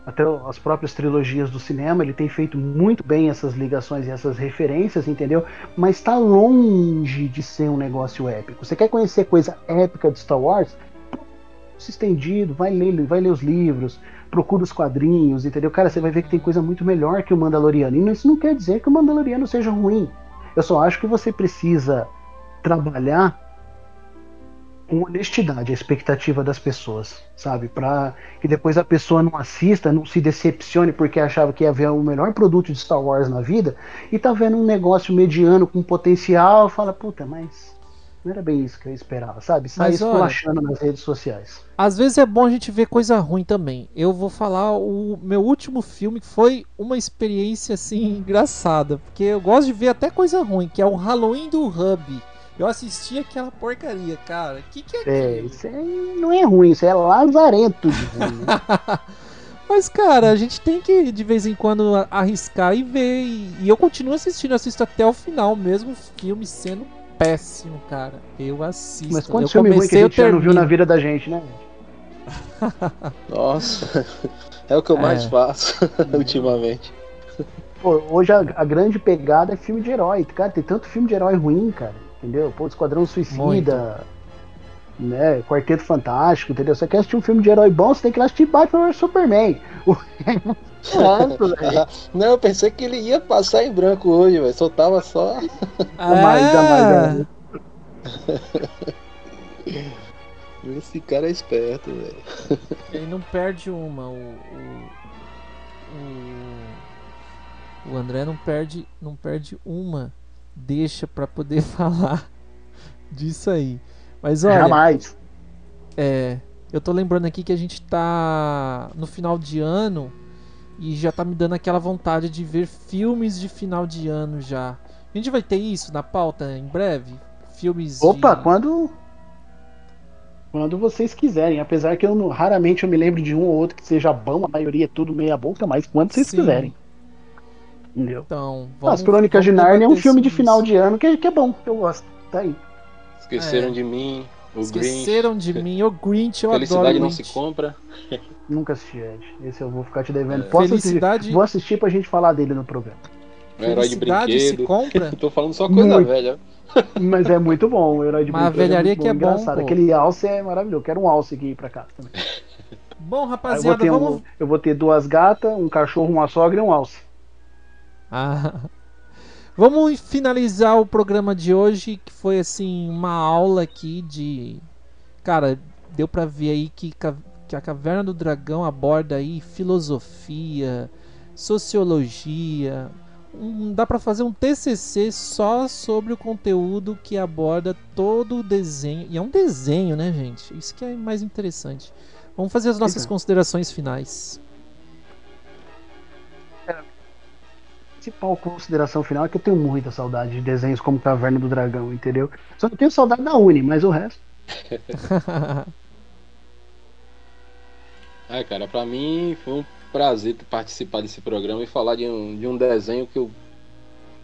até as próprias trilogias do cinema, ele tem feito muito bem essas ligações e essas referências, entendeu? Mas está longe de ser um negócio épico. Você quer conhecer coisa épica de Star Wars? Se estendido, vai ler, vai ler os livros, procura os quadrinhos, entendeu? Cara, você vai ver que tem coisa muito melhor que o Mandaloriano. E isso não quer dizer que o Mandaloriano seja ruim. Eu só acho que você precisa trabalhar com honestidade a expectativa das pessoas, sabe? Para que depois a pessoa não assista, não se decepcione porque achava que ia ver o melhor produto de Star Wars na vida e tá vendo um negócio mediano com potencial, fala, puta, mas não era bem isso que eu esperava, sabe? Sai esculachando nas redes sociais. Às vezes é bom a gente ver coisa ruim também. Eu vou falar o meu último filme que foi uma experiência assim engraçada, porque eu gosto de ver até coisa ruim, que é o Halloween do Hub. Eu assisti aquela porcaria, cara. Que que é, é isso aí não é ruim, isso é lazarento de ruim. Né? (laughs) Mas, cara, a gente tem que de vez em quando arriscar e ver. E, e eu continuo assistindo, assisto até o final, mesmo o filme sendo péssimo, cara. Eu assisto. Mas quantos filmes ruins que a gente já não viu na vida da gente, né? (laughs) Nossa, é o que eu mais é. faço (laughs) ultimamente. Pô, hoje a, a, grande pegada é filme de herói. Cara, tem tanto filme de herói ruim, cara. Entendeu? Pô, Esquadrão Suicida, Muito. né? Quarteto Fantástico, entendeu? Você quer assistir um filme de herói bom, você tem que ir assistir Batman vs Superman. (laughs) Tanto, (laughs) Não, eu pensei que ele ia passar em branco hoje, velho. Só (laughs) tava só. Ah. mais, mais, Esse cara é esperto, velho. Ele não perde uma. O, o, o, o, André não perde, não perde uma. Deixa para poder (laughs) falar disso aí. Mas olha. Jamais. É. Eu tô lembrando aqui que a gente tá no final de ano e já tá me dando aquela vontade de ver filmes de final de ano já. A gente vai ter isso na pauta em breve? filmes. Opa, de... quando. Quando vocês quiserem. Apesar que eu raramente eu me lembro de um ou outro que seja bom, a maioria é tudo meia boca, mas quando vocês Sim. quiserem. Entendeu? Então, As Crônicas de vamos Narnia é um filme de final isso. de ano que, que é bom, que eu gosto. Tá aí. Esqueceram É. de mim, o Esqueceram Grinch. de mim, o Grinch, eu Felicidade adoro não Grinch. se compra. (laughs) Nunca assisti, Ed. Esse eu vou ficar te devendo. É. Posso Felicidade- assistir? Vou assistir pra gente falar dele no programa. O herói de Felicidade se brinquedo. compra? (laughs) Tô falando só coisa Muito. velha. (laughs) Mas é muito bom, o herói de Mas a brinquedo velharia muito que é bom, engraçado. pô. Aquele alce é maravilhoso. Quero um alce aqui pra casa também. Bom, Aí eu, vou rapaziada, ter um- vamos. eu vou ter duas gatas, um cachorro, uma sogra e um alce. Ah. Vamos finalizar o programa de hoje, que foi assim, uma aula aqui de. Cara, deu pra ver aí que, que a Caverna do Dragão aborda aí filosofia, sociologia. Um- dá pra fazer um TCC só sobre o conteúdo que aborda todo o desenho. E é um desenho, né, gente? Isso que é mais interessante. Vamos fazer as nossas Exato. considerações finais. Principal consideração final é que eu tenho muita saudade de desenhos como Caverna do Dragão, entendeu? Só não tenho saudade da Uni, mas o resto. Ah, (laughs) cara, pra mim foi um prazer participar desse programa e falar de um, de um desenho que eu,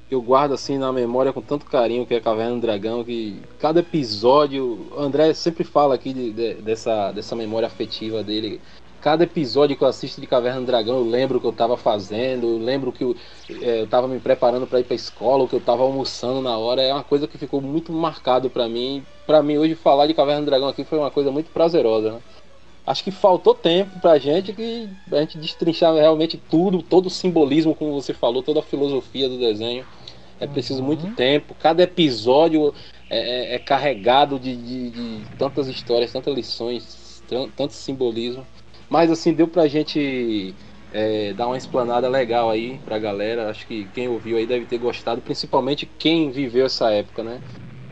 que eu guardo assim na memória com tanto carinho, que é Caverna do Dragão, que cada episódio, o André sempre fala aqui de- de- dessa, dessa memória afetiva dele. Cada episódio que eu assisto de Caverna do Dragão, eu lembro o que eu tava fazendo, eu lembro que eu, eh, eu tava me preparando para ir pra escola, o que eu tava almoçando na hora, é uma coisa que ficou muito marcado pra mim. Pra mim hoje falar de Caverna do Dragão aqui foi uma coisa muito prazerosa, né? Acho que faltou tempo pra gente que a gente destrinchar realmente tudo, todo o simbolismo, como você falou, toda a filosofia do desenho. É preciso muito tempo. Cada episódio é, é- é carregado de, de- de tantas histórias, tantas lições, tan- tanto simbolismo. Mas assim, deu pra gente é, dar uma explanada legal aí pra galera. Acho que quem ouviu aí deve ter gostado, principalmente quem viveu essa época, né?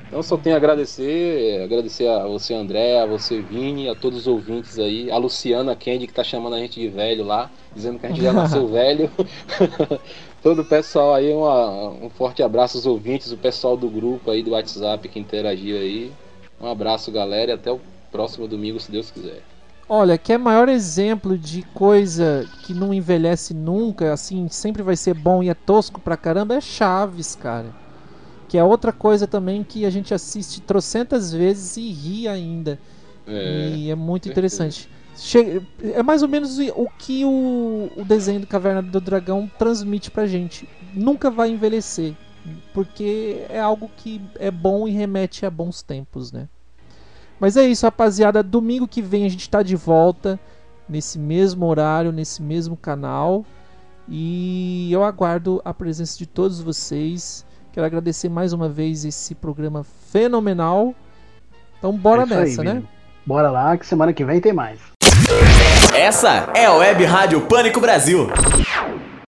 Então só tenho a agradecer, agradecer a você André, a você Vini, a todos os ouvintes aí, a Luciana Kendi que tá chamando a gente de velho lá, dizendo que a gente já nasceu (laughs) velho. (laughs) Todo o pessoal aí, uma- um forte abraço aos ouvintes, o pessoal do grupo aí do WhatsApp que interagiu aí. Um abraço galera e até o próximo domingo, se Deus quiser. Olha, que é maior exemplo de coisa que não envelhece nunca, assim, sempre vai ser bom e é tosco pra caramba, é Chaves, cara. Que é outra coisa também que a gente assiste trocentas vezes e ri ainda. É, e é muito interessante. Che- É mais ou menos o que o, o desenho do Caverna do Dragão transmite pra gente. Nunca vai envelhecer. Porque é algo que é bom e remete a bons tempos, né? Mas é isso, rapaziada. Domingo que vem a gente tá de volta. Nesse mesmo horário, nesse mesmo canal. E eu aguardo a presença de todos vocês. Quero agradecer mais uma vez esse programa fenomenal. Então bora É isso aí, nessa, né? Vini. Bora lá, que semana que vem tem mais. Essa é a Web Rádio Pânico Brasil.